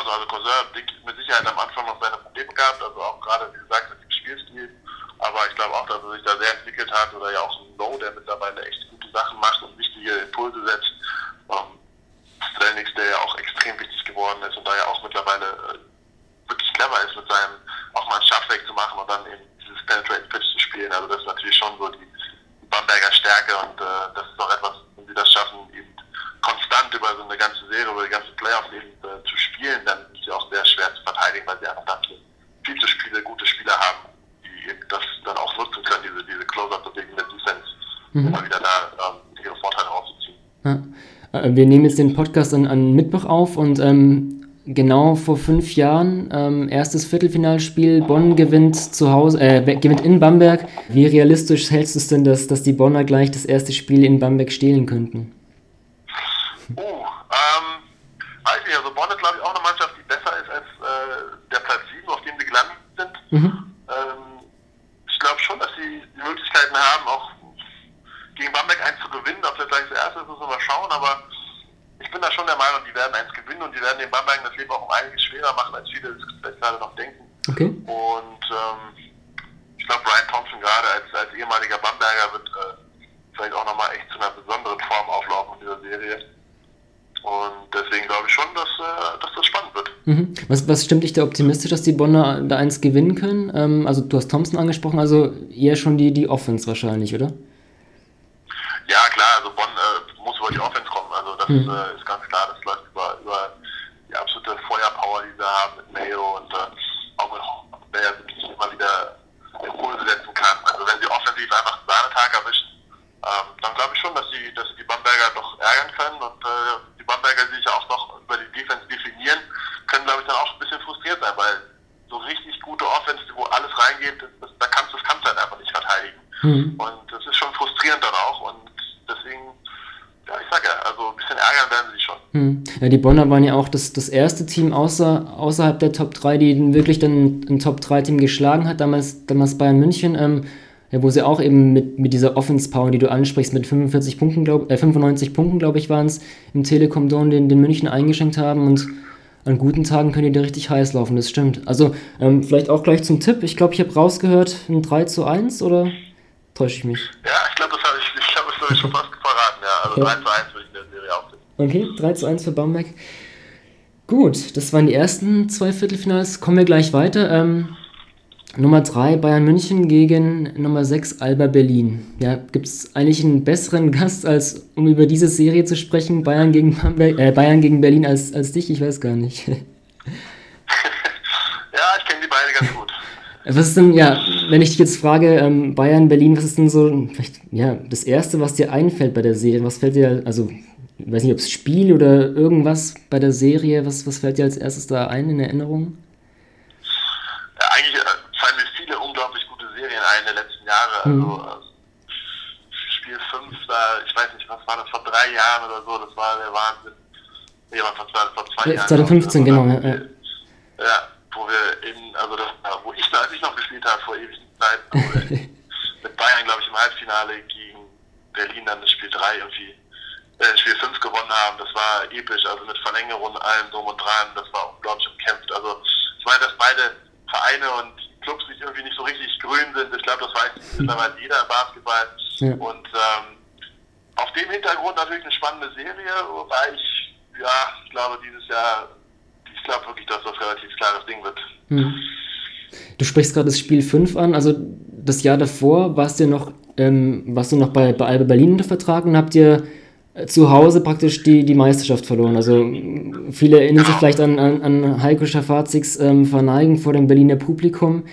Genauso. Also Cousin mit Sicherheit am Anfang noch seine Probleme gehabt, also auch gerade, wie gesagt, mit dem Spielstil. Aber ich glaube auch, dass er sich da sehr entwickelt hat oder ja auch ein No, der mittlerweile echt gute Sachen macht und wichtige Impulse setzt. Ähm, Strelnix, der ja auch extrem wichtig geworden ist und da ja auch mittlerweile äh, wirklich clever ist mit seinem, auch mal einen Schaffweg zu machen und dann eben dieses Penetrating Pitch zu spielen. Also das ist natürlich schon so die, die Bamberger Stärke und äh, das ist auch etwas, wenn sie das schaffen, eben konstant über so eine ganze Serie, über die ganze Playoffs eben äh, zu spielen, dann ist sie auch sehr schwer zu verteidigen, weil sie einfach dafür viel zu viele gute Spieler haben, die eben das dann auch nutzen können, diese, diese Close-Up-Bewegung der Defense, mhm. immer wieder da ähm, ihre Vorteile rauszuziehen. Ja. Äh, wir nehmen jetzt den Podcast an, an Mittwoch auf und ähm, genau vor fünf Jahren, ähm, erstes Viertelfinalspiel, Bonn gewinnt zu Hause, äh, gewinnt in Bamberg. Wie realistisch hältst du es denn, dass, dass die Bonner gleich das erste Spiel in Bamberg stehlen könnten? Ähm, ich, also Bonn ist glaube ich auch eine Mannschaft, die besser ist als äh, der Platz 7, auf dem sie gelandet sind. Mhm. Ähm, ich glaube schon, dass sie die Möglichkeiten haben, auch gegen Bamberg eins zu gewinnen. Ob das gleich das erste ist, müssen wir mal schauen, aber ich bin da schon der Meinung, die werden eins gewinnen und die werden den Bamberg das Leben auch um einiges schwerer machen, als viele es vielleicht gerade noch denken. Okay. Und ähm, ich glaube, Brian Thompson gerade als, als ehemaliger Bamberger wird äh, vielleicht auch nochmal echt zu einer besonderen Form auflaufen in dieser Serie. Und deswegen glaube ich schon, dass, äh, dass das spannend wird. Mhm. Was, was stimmt dich da optimistisch, dass die Bonner da eins gewinnen können? Ähm, also du hast Thompson angesprochen, also eher schon die, die Offense wahrscheinlich, oder? Ja, klar, also Bonn äh, muss über die Offense kommen. Also das mhm. äh, ist ganz klar, das läuft über, über die absolute Feuerpower, die sie haben mit Mayo und äh, auch mit der wirklich immer wieder Impulse setzen kann. Also wenn sie offensiv einfach einen Sahnetag erwischen, ähm, dann glaube ich schon, dass sie, dass sie die Bamberger doch ärgern können und äh, die Bamberger sich ja auch noch über die Defense definieren, können, glaube ich, dann auch ein bisschen frustriert sein, weil so richtig gute Offense, wo alles reingeht, das, da kannst du das kannst halt einfach nicht verteidigen. Mhm. Und das ist schon frustrierend dann auch. Und deswegen, ja, ich sag ärgern werden sie schon. Hm. Ja, die Bonner waren ja auch das, das erste Team außer, außerhalb der Top 3, die wirklich dann ein Top 3 Team geschlagen hat, damals, damals Bayern München. Ähm, ja, wo sie auch eben mit, mit dieser Offense-Power, die du ansprichst, mit 45 Punkten, glaub, äh, 95 Punkten, glaube ich, waren es, im Telekom Dome den, den München eingeschenkt haben und an guten Tagen können die da richtig heiß laufen, das stimmt. Also, ähm, vielleicht auch gleich zum Tipp. Ich glaube, ich habe rausgehört, ein 3 zu 1 oder täusche ich mich? Ja, ich glaube, das habe ich, ich, glaub, das hab ich schon fast verraten, ja. Also okay. 3 zu 1 würde ich in der Serie auch Okay, 3 zu 1 für Bamberg. Gut, das waren die ersten zwei Viertelfinals. Kommen wir gleich weiter. Ähm, Nummer 3 Bayern München gegen Nummer 6 Alba Berlin. Ja, gibt es eigentlich einen besseren Gast, als um über diese Serie zu sprechen, Bayern gegen, Bamberg, äh, Bayern gegen Berlin, als, als dich? Ich weiß gar nicht. ja, ich kenne die beide ganz gut. Was ist denn, ja, wenn ich dich jetzt frage, ähm, Bayern, Berlin, was ist denn so, vielleicht, ja, das Erste, was dir einfällt bei der Serie? Was fällt dir, also, ich weiß nicht, ob es Spiel oder irgendwas bei der Serie, was, was fällt dir als erstes da ein in Erinnerung? Ja, eigentlich äh, Serien der Mhm. Also Spiel 5, da, ich weiß nicht, was war das, vor drei Jahren oder so, das war der Wahnsinn. Nee, war vor zwei, vor zwei Jahren. 2015, genau, ja, ja. Ja, wo wir in, also das, wo ich, als ich noch gespielt habe, vor ewigen Zeiten, mit Bayern, glaube ich, im Halbfinale gegen Berlin dann das Spiel 3 irgendwie, äh, Spiel 5 gewonnen haben. Das war episch, also mit Verlängerung, allem drum und dran, das war unglaublich umkämpft. Also ich meine, dass beide Vereine und Clubs nicht irgendwie nicht so richtig grün sind. Ich glaube, das weiß mittlerweile jeder im Basketball. Ja. Und ähm, auf dem Hintergrund natürlich eine spannende Serie, wobei ich, ja, ich glaube, dieses Jahr, ich glaube wirklich, dass das relativ klares Ding wird. Hm. Du sprichst gerade das Spiel 5 an, also das Jahr davor warst du noch, ähm, warst du noch bei, bei Alba Berlin unter Vertrag und habt ihr zu Hause praktisch die, die Meisterschaft verloren. Also viele erinnern sich vielleicht an, an, an Heiko Schafaziks ähm, Verneigen vor dem Berliner Publikum.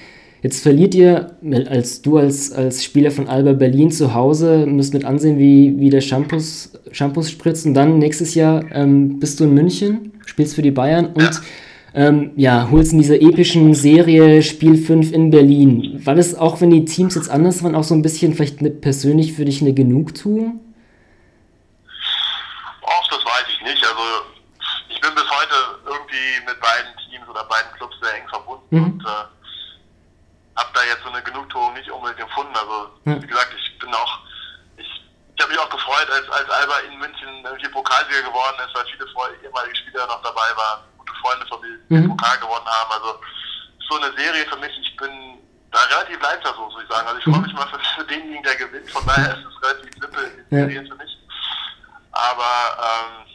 Jetzt verliert ihr, als du als, als Spieler von Alba Berlin zu Hause, müsst mit ansehen, wie, wie der Shampoos, Shampoos spritzt. Und dann nächstes Jahr ähm, bist du in München, spielst für die Bayern und ähm, ja, holst in dieser epischen Serie Spiel 5 in Berlin. War das auch, wenn die Teams jetzt anders waren, auch so ein bisschen vielleicht persönlich für dich eine Genugtuung? Sehr eng verbunden mhm. und äh, habe da jetzt so eine Genugtuung nicht unbedingt empfunden. Also ja. wie gesagt, ich bin auch, ich, ich habe mich auch gefreut, als, als Alba in München hier Pokalsieger geworden ist, weil viele ehemalige Spieler noch dabei waren, gute Freunde von mir, die mhm. Pokal gewonnen haben. Also so eine Serie für mich, ich bin da relativ leichtversucht, muss ich sagen. Also ich freue mhm. mich mal für, für denjenigen, der gewinnt, von daher ist es relativ simpel, die Serie ja. für mich. Aber ähm,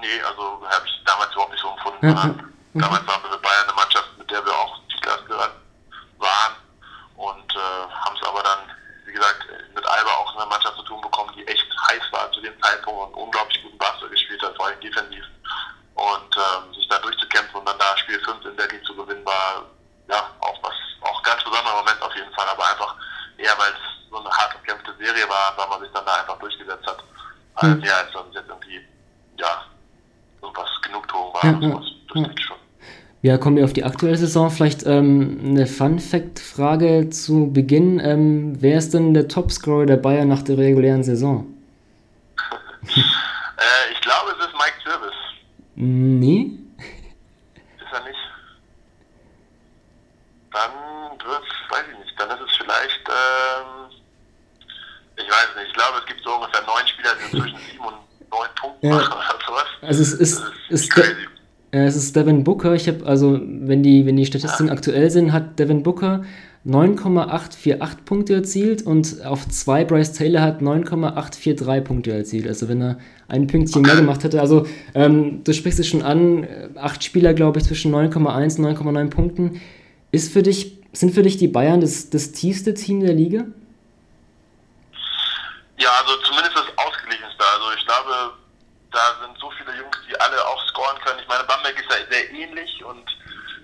nee, also habe ich damals überhaupt nicht so empfunden. Ja. Mhm. Damals waren wir mit Bayern eine Mannschaft, mit der wir auch Titelaspiranten waren und äh, haben es aber dann, wie gesagt, mit Alba auch eine Mannschaft zu tun bekommen, die echt heiß war zu dem Zeitpunkt und unglaublich guten Basketball gespielt hat, vor allem defensiv. Und ähm, sich da durchzukämpfen und dann da Spiel 5 in Berlin zu gewinnen, war ja auch was, auch ganz besonderer Moment auf jeden Fall, aber einfach eher, weil es so eine hart umkämpfte Serie war, weil man sich dann da einfach durchgesetzt hat, mhm. als, als dann jetzt irgendwie, ja, irgendwas Genugtuung war. Ja, ja. Das, das ja. schon. Ja, kommen wir auf die aktuelle Saison. Vielleicht ähm, eine Fun-Fact-Frage zu Beginn. Ähm, wer ist denn der Topscorer der Bayern nach der regulären Saison? äh, ich glaube, es ist Mike Service. Nee. Ist er nicht? Dann wird es, weiß ich nicht, dann ist es vielleicht, ähm, ich weiß nicht, ich glaube, es gibt so ungefähr neun Spieler, die zwischen sieben und neun Punkten ja. machen. Also es ist, ist, ist crazy. Äh, es ist Devin Booker. Ich habe, also, wenn die, wenn die Statistiken aktuell sind, hat Devin Booker 9,848 Punkte erzielt und auf zwei Bryce Taylor hat 9,843 Punkte erzielt. Also wenn er ein Pünktchen mehr gemacht hätte. Also ähm, du sprichst es schon an, acht Spieler, glaube ich, zwischen 9,1 und 9,9 Punkten. Ist für dich, sind für dich die Bayern das, das tiefste Team der Liga? Ja, also zumindest das ausgeglichenste. Also ich glaube, da sind so viele Jungs, die alle auch scoren können. Ich meine, Bamberg ist ja sehr ähnlich und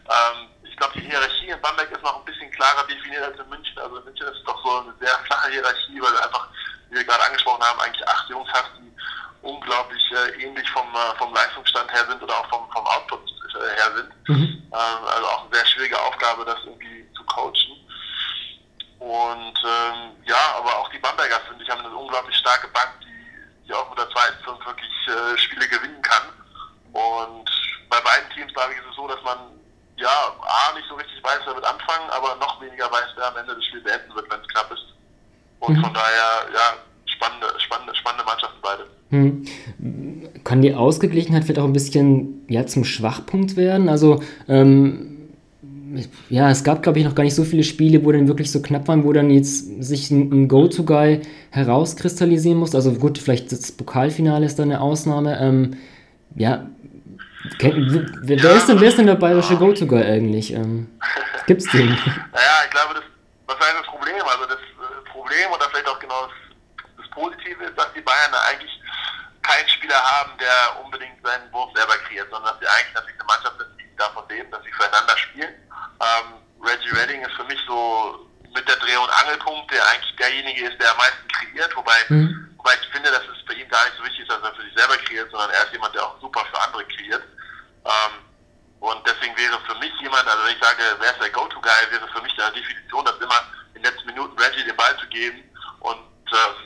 ähm, ich glaube, die Hierarchie in Bamberg ist noch ein bisschen klarer definiert als in München. Also in München ist es doch so eine sehr flache Hierarchie, weil du einfach, wie wir gerade angesprochen haben, eigentlich acht Jungs hast, die unglaublich äh, ähnlich vom, äh, vom Leistungsstand her sind oder auch vom, vom Output äh, her sind. Mhm. Ähm, also auch eine sehr schwierige Aufgabe, das irgendwie zu coachen. Und ähm, ja, aber auch die Bamberger, finde ich, haben eine unglaublich starke Bank, die, ja, mit der zweiten Fünf wirklich äh, Spiele gewinnen kann. Und bei beiden Teams, glaube ich, ist es so, dass man ja A, nicht so richtig weiß, wer wird anfangen, aber noch weniger weiß, wer am Ende des Spiels beenden wird, wenn es knapp ist. Und mhm. von daher, ja, spannende, spannende, spannende Mannschaften beide. Mhm. Kann die Ausgeglichenheit vielleicht auch ein bisschen ja, zum Schwachpunkt werden? Also, ähm ja, es gab, glaube ich, noch gar nicht so viele Spiele, wo dann wirklich so knapp waren, wo dann jetzt sich ein, ein Go-To-Guy herauskristallisieren muss. Also gut, vielleicht das Pokalfinale ist da eine Ausnahme. Ähm, ja, wer, wer, ist denn, wer ist denn der bayerische Go-To-Guy eigentlich? Ähm, gibt's den? Naja, ich glaube, das, was ist das Problem? Also das äh, Problem oder vielleicht auch genau das, das Positive ist, dass die Bayern da eigentlich keinen Spieler haben, der unbedingt seinen Wurf selber kreiert, sondern dass sie eigentlich natürlich eine Mannschaft sind, die davon leben, dass sie füreinander spielen. Ähm, Reggie Redding ist für mich so mit der Dreh- und Angelpunkt, der eigentlich derjenige ist, der am meisten kreiert, wobei, mhm. wobei ich finde, dass es bei ihm gar nicht so wichtig ist, dass er für sich selber kreiert, sondern er ist jemand, der auch super für andere kreiert. Ähm, und deswegen wäre für mich jemand, also wenn ich sage, wer ist der Go-To-Guy, wäre für mich der Definition, dass immer in den letzten Minuten Reggie den Ball zu geben und ihn, ihn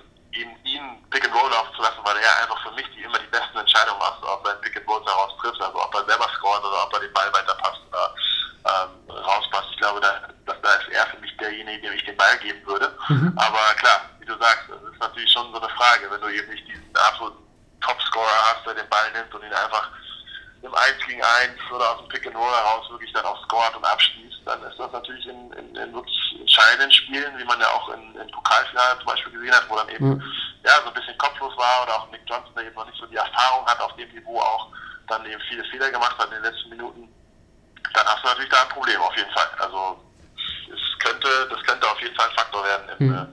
Pick and Roll aufzulassen, weil er einfach für mich die immer die besten Entscheidungen macht, ob er Pick and Roll daraus trifft, also ob er selber scoret oder ob er den Ball weiterpasst oder ähm, rauspasst. Ich glaube, da, dass, da ist er für mich derjenige, dem ich den Ball geben würde. Mhm. Aber klar, wie du sagst, das ist natürlich schon so eine Frage, wenn du eben nicht diesen absoluten Topscorer hast, der den Ball nimmt und ihn einfach im 1 gegen 1 oder aus dem Pick and Roll heraus wirklich dann auch scoret und abschließt, dann ist das natürlich in, in, in wirklich entscheidenden Spielen, wie man ja auch in, in Pokalfinale zum Beispiel gesehen hat, wo dann eben mhm. ja so ein bisschen kopflos war oder auch Nick Johnson, der eben noch nicht so die Erfahrung hat auf dem Niveau auch dann eben viele Fehler gemacht hat in den letzten Minuten, dann hast du natürlich da ein Problem auf jeden Fall. Also es könnte, das könnte auf jeden Fall ein Faktor werden in, mhm.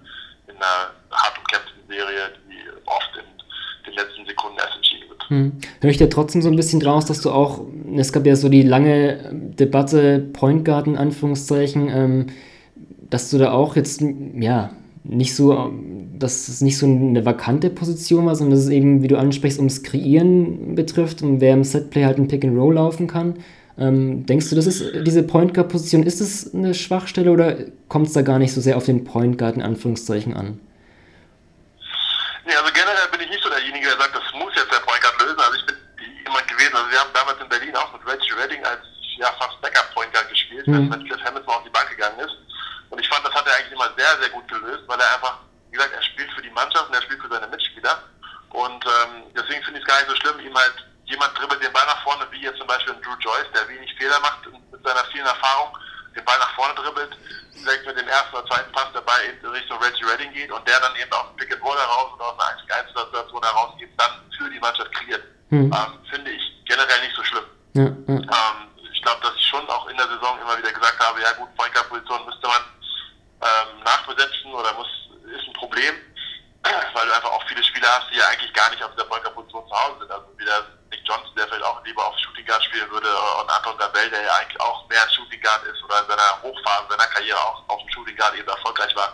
in einer hart umkämpften Serie, die oft in den letzten Sekunden erst entschieden wird. Hm. Höre ich dir trotzdem so ein bisschen draus, dass du auch, es gab ja so die lange Debatte, Point Guard in Anführungszeichen, ähm, dass du da auch jetzt, ja, nicht so, dass es nicht so eine vakante Position war, sondern dass es eben, wie du ansprichst, ums Kreieren betrifft und wer im Setplay halt ein Pick and Roll laufen kann. Ähm, denkst du, das ist diese Point Guard Position, ist es eine Schwachstelle oder kommt es da gar nicht so sehr auf den Point Guard in Anführungszeichen an? Nee, also generell bin ich nicht so derjenige, der sagt, das muss jetzt der Point Guard lösen. Also ich bin jemand gewesen, also wir haben damals in Berlin auch mit Reggie Redding als ja, fast Backup Point Guard gespielt, mhm. wenn Cliff Hamilton auf die Bank gegangen ist. Und ich fand, das hat er eigentlich immer sehr, sehr gut gelöst, weil er einfach, wie gesagt, er spielt für die Mannschaft und er spielt für seine Mitspieler. Und ähm, deswegen finde ich es gar nicht so schlimm, ihm halt, jemand dribbelt den Ball nach vorne, wie jetzt zum Beispiel Drew Joyce, der wenig Fehler macht mit seiner vielen Erfahrung, den Ball nach vorne dribbelt, vielleicht mit dem ersten oder zweiten Pass dabei in Richtung Reggie Redding geht und der dann eben aus dem Pick and Roll heraus oder aus einer 1 Situation heraus eben dann für die Mannschaft kreiert. Hm. Ähm, finde ich generell nicht so schlimm. Ja, ja. Ähm, ich glaube, dass ich schon auch in der Saison immer wieder gesagt habe, ja gut, Point Position müsste man oder muss, ist ein Problem, weil du einfach auch viele Spieler hast, die ja eigentlich gar nicht auf der Polka-Position zu Hause sind. Also wieder Nick Johnson, der vielleicht auch lieber auf Shooting Guard spielen würde, und Anton Gabel, der ja eigentlich auch mehr Shooting Guard ist oder in seiner Hochphase seiner Karriere auch auf dem Shooting Guard eben erfolgreich war.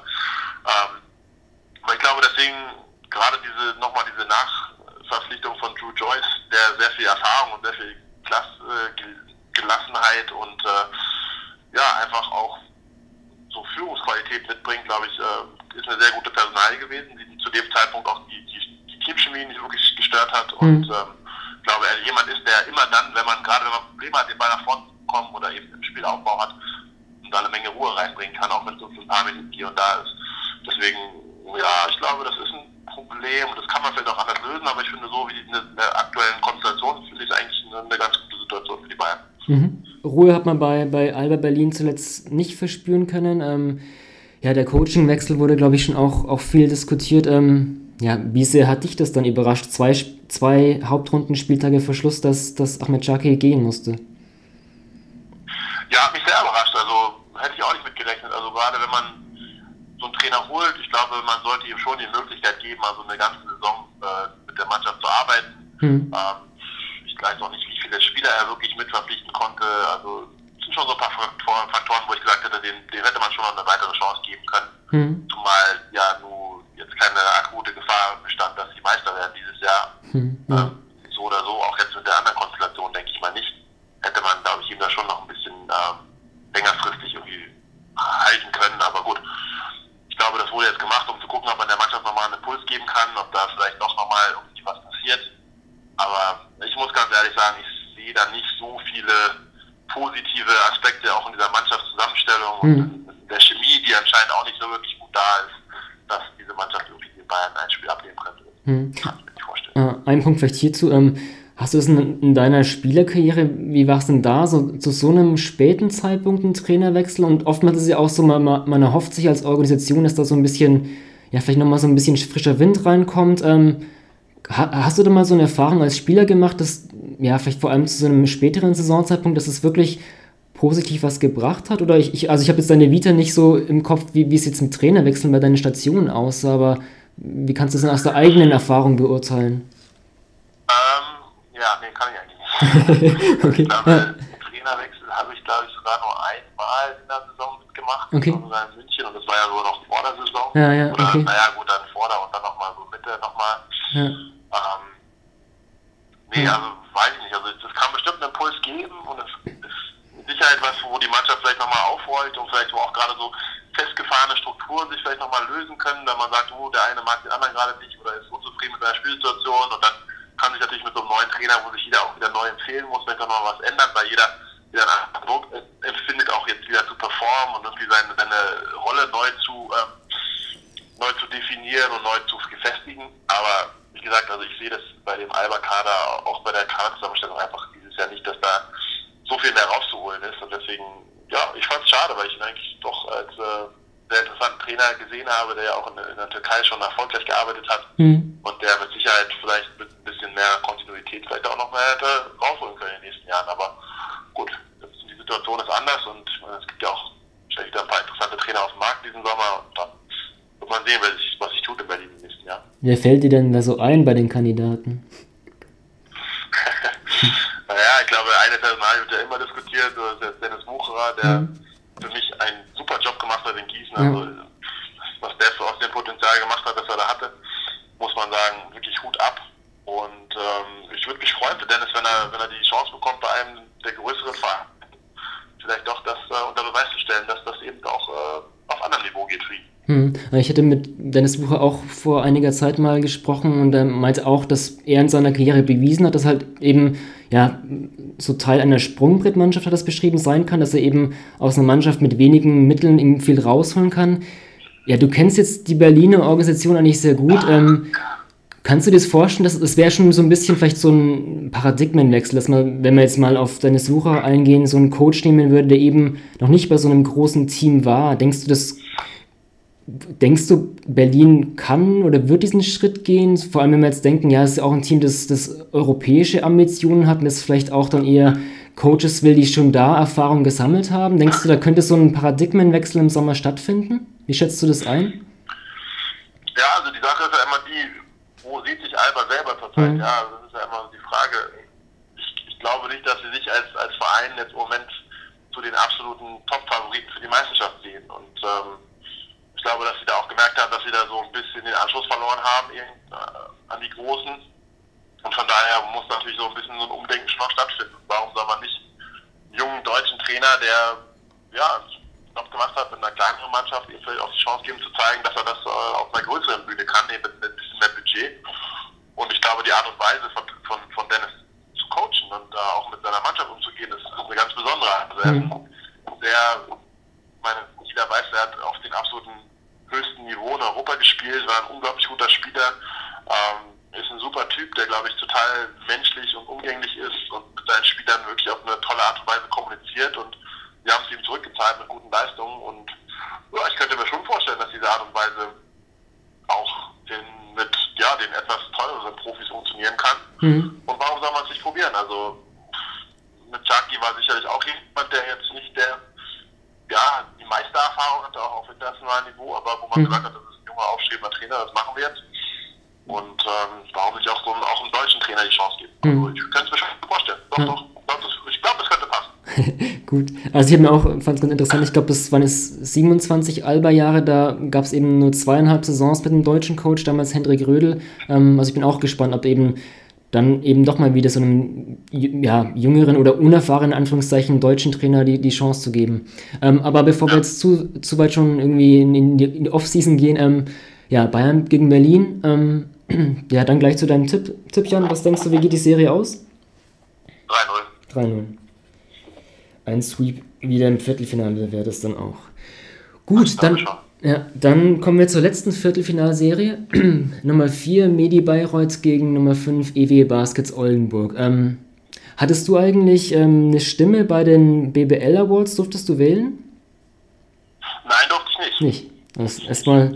Ähm, aber ich glaube deswegen, gerade diese, nochmal diese Nachverpflichtung von Drew Joyce, der sehr viel Erfahrung und sehr viel Klasse, äh, Gelassenheit und äh, ja, einfach auch Führungsqualität mitbringt, glaube ich, äh, ist eine sehr gute Personalie gewesen, die zu dem Zeitpunkt auch die, die, die Teamchemie nicht wirklich gestört hat. Mhm. Und ähm, glaube, er jemand ist, der immer dann, wenn man gerade wenn man Probleme hat, den Ball nach vorne zu kommen oder eben im Spielaufbau hat, und da eine Menge Ruhe reinbringen kann, auch wenn es so ein paar Minuten hier und da ist. Deswegen, ja, ich glaube, das ist ein Problem und das kann man vielleicht auch anders lösen, aber ich finde so wie in der aktuellen Konstellation finde ich es eigentlich eine, eine ganz gute Situation für die Bayern. Mhm. Ruhe hat man bei, bei Alba Berlin zuletzt nicht verspüren können. Ähm, ja, der Coachingwechsel wurde, glaube ich, schon auch, auch viel diskutiert. Ähm, ja, wie sehr hat dich das dann überrascht? Zwei, zwei Hauptrundenspieltage vor Schluss, dass, dass Ahmed Chaki gehen musste. Ja, hat mich sehr überrascht. Also hätte ich auch nicht mitgerechnet. Also gerade wenn man so einen Trainer holt, ich glaube, man sollte ihm schon die Möglichkeit geben, also eine ganze Saison äh, mit der Mannschaft zu arbeiten. Hm. Ähm, ich weiß auch nicht, viele Spieler er wirklich mitverpflichten konnte. Also es sind schon so ein paar Faktoren, wo ich gesagt hätte, dem, dem hätte man schon noch eine weitere Chance geben können. Hm. Zumal ja nur jetzt keine akute Gefahr bestand, dass sie Meister werden dieses Jahr. Hm. Ähm, so oder so, auch jetzt mit der anderen Konstellation, denke ich mal nicht. Hätte man, glaube ich, ihm da schon noch ein bisschen ähm, längerfristig irgendwie halten können. Aber gut, ich glaube, das wurde jetzt gemacht, um zu gucken, ob man der Mannschaft nochmal einen Impuls geben kann, ob da vielleicht doch nochmal irgendwie was passiert. Aber ich muss ganz ehrlich sagen, ich sehe da nicht so viele positive Aspekte auch in dieser Mannschaftszusammenstellung mhm. und der Chemie, die anscheinend auch nicht so wirklich gut da ist, dass diese Mannschaft irgendwie in Bayern ein Spiel abnehmen könnte. Mhm. Kann ich mir nicht vorstellen. Äh, ein Punkt vielleicht hierzu. Ähm, hast du es in, in, deiner Spielerkarriere, wie war es denn da, so zu so einem späten Zeitpunkt ein Trainerwechsel? Und oftmals ist es ja auch so, man, man erhofft sich als Organisation, dass da so ein bisschen, ja, vielleicht nochmal so ein bisschen frischer Wind reinkommt. Ähm, Hast du da mal so eine Erfahrung als Spieler gemacht, dass, ja, vielleicht vor allem zu so einem späteren Saisonzeitpunkt, dass es wirklich positiv was gebracht hat? Oder ich, ich also ich habe jetzt deine Vita nicht so im Kopf, wie, wie es jetzt mit Trainerwechseln bei deinen Stationen aussah, aber wie kannst du das denn aus der eigenen Erfahrung beurteilen? Ähm, ja, nee, kann ich eigentlich nicht. okay. Ich glaube, Trainerwechsel habe ich, glaube ich, sogar nur einmal in der Saison mitgemacht. Okay. in München und das war ja so noch vor der Saison. Ja, ja, okay. Oder, naja, gut, dann vor der und dann nochmal so Mitte nochmal. Ja. Ähm, nee, also weiß ich nicht. Also es kann bestimmt einen Impuls geben und es ist mit Sicherheit was, wo die Mannschaft vielleicht nochmal aufrollt und vielleicht wo auch gerade so festgefahrene Strukturen sich vielleicht nochmal lösen können, wenn man sagt, oh, der eine mag den anderen gerade nicht oder ist unzufrieden mit seiner Spielsituation und dann kann sich natürlich mit so einem neuen Trainer, wo sich jeder auch wieder neu empfehlen muss, vielleicht auch noch was ändern, weil jeder wieder einen Druck empfindet, auch jetzt wieder zu performen und irgendwie seine, seine Rolle neu zu, ähm, neu zu definieren und neu zu gefestigen. Aber wie gesagt, also ich sehe das bei dem Alba-Kader, auch bei der Kaderzusammenstellung einfach dieses Jahr nicht, dass da so viel mehr rauszuholen ist. Und deswegen, ja, ich fand es schade, weil ich ihn eigentlich doch als äh, sehr interessanten Trainer gesehen habe, der ja auch in, in der Türkei schon erfolgreich gearbeitet hat mhm. und der mit Sicherheit vielleicht mit ein bisschen mehr Kontinuität vielleicht auch noch mehr hätte rausholen können in den nächsten Jahren. Aber gut, die Situation ist anders und es gibt ja auch wahrscheinlich wieder ein paar interessante Trainer auf dem Markt diesen Sommer und dann wird man sehen, was ich, was ich tut in Berlin im nächsten Jahr. Wer fällt dir denn da so ein bei den Kandidaten? naja, ich glaube, eine Personal wird ja immer diskutiert, das ist Dennis Wucherer, der mhm. für mich einen super Job gemacht hat in Gießen. Ja. Also, was der so aus dem Potenzial gemacht hat, das er da hatte, muss man sagen, wirklich Hut ab. Und ähm, ich würde mich freuen für Dennis, wenn er, wenn er die Chance bekommt, bei einem der größeren Vereine vielleicht doch das äh, unter Beweis zu stellen, dass das eben auch äh, auf anderem Niveau geht für ihn. Hm. Ich hatte mit Dennis Bucher auch vor einiger Zeit mal gesprochen und er meinte auch, dass er in seiner Karriere bewiesen hat, dass halt eben ja so Teil einer Sprungbrettmannschaft hat das beschrieben sein kann, dass er eben aus einer Mannschaft mit wenigen Mitteln eben viel rausholen kann. Ja, du kennst jetzt die Berliner Organisation eigentlich sehr gut. Ähm, kannst du dir das vorstellen, dass das wäre schon so ein bisschen vielleicht so ein Paradigmenwechsel, dass man, wenn wir jetzt mal auf deine Suche eingehen, so einen Coach nehmen würde, der eben noch nicht bei so einem großen Team war. Denkst du, das Denkst du, Berlin kann oder wird diesen Schritt gehen? Vor allem, wenn wir jetzt denken, ja, es ist auch ein Team, das, das europäische Ambitionen hat und das vielleicht auch dann eher Coaches will, die schon da Erfahrung gesammelt haben. Denkst du, da könnte so ein Paradigmenwechsel im Sommer stattfinden? Wie schätzt du das ein? Ja, also die Sache ist ja immer die, wo sieht sich Alba selber zurzeit? Mhm. Ja, das ist ja immer die Frage. Ich, ich, glaube nicht, dass sie sich als, als Verein jetzt im Moment zu den absoluten Top-Favoriten für die Meisterschaft sehen. Und ähm, ich glaube, dass sie da auch gemerkt haben, dass sie da so ein bisschen den Anschluss verloren haben äh, an die Großen. Und von daher muss natürlich so ein bisschen so ein Umdenken schon noch stattfinden. Warum soll man nicht einen jungen deutschen Trainer, der ja Job gemacht hat mit einer kleineren Mannschaft, ihm vielleicht auch die Chance geben zu zeigen, dass er das äh, auf einer größeren Bühne kann, eben mit, ein bisschen mehr Budget. Und ich glaube, die Art und Weise von, von, von Dennis zu coachen und äh, auch mit seiner Mannschaft umzugehen, ist, ist eine ganz besondere. Also er ist mhm. sehr, meine, jeder weiß, er hat auf den absoluten höchsten Niveau in Europa gespielt, war ein unglaublich guter Spieler, ähm, ist ein super Typ, der glaube ich total menschlich und umgänglich ist und mit seinen Spielern wirklich auf eine tolle Art und Weise kommuniziert und wir haben es ihm zurückgezahlt mit guten Leistungen und ja, ich könnte mir schon vorstellen, dass diese Art und Weise auch den, mit ja, den etwas teureren Profis funktionieren kann. Mhm. Und warum soll man es nicht probieren? Also mit Chucky war sicherlich auch jemand, der jetzt nicht der Meistererfahrung hat er auch auf internationalem Niveau, aber wo man mhm. gesagt hat, das ist ein junger, aufstrebender Trainer, das machen wir jetzt. Und ähm, warum nicht auch so auch einem deutschen Trainer die Chance geben? Also mhm. ich könnte es mir schon vorstellen. Doch, ja. doch. Ich glaube, das könnte passen. Gut. Also ich habe mir auch, fand es ganz interessant, ich glaube, das waren es 27 Alba-Jahre, da gab es eben nur zweieinhalb Saisons mit dem deutschen Coach, damals Hendrik Rödel. Ähm, also ich bin auch gespannt, ob eben dann eben doch mal wieder so einem ja, jüngeren oder unerfahrenen Anführungszeichen deutschen Trainer die, die Chance zu geben. Ähm, aber bevor wir jetzt zu, zu weit schon irgendwie in, die, in die Off-Season gehen, ähm, ja, Bayern gegen Berlin, ähm, ja, dann gleich zu deinem Tipp, Tipp, Jan. Was denkst du, wie geht die Serie aus? 3-0. 3-0. ein Sweep wieder im Viertelfinale wäre das dann auch. Gut, dann, ja, dann kommen wir zur letzten Viertelfinalserie. Nummer 4 Medi Bayreuth gegen Nummer 5 EW Baskets Oldenburg. Ähm, hattest du eigentlich ähm, eine Stimme bei den BBL Awards? Durftest du wählen? Nein, durfte ich nicht. Nicht. Erstmal.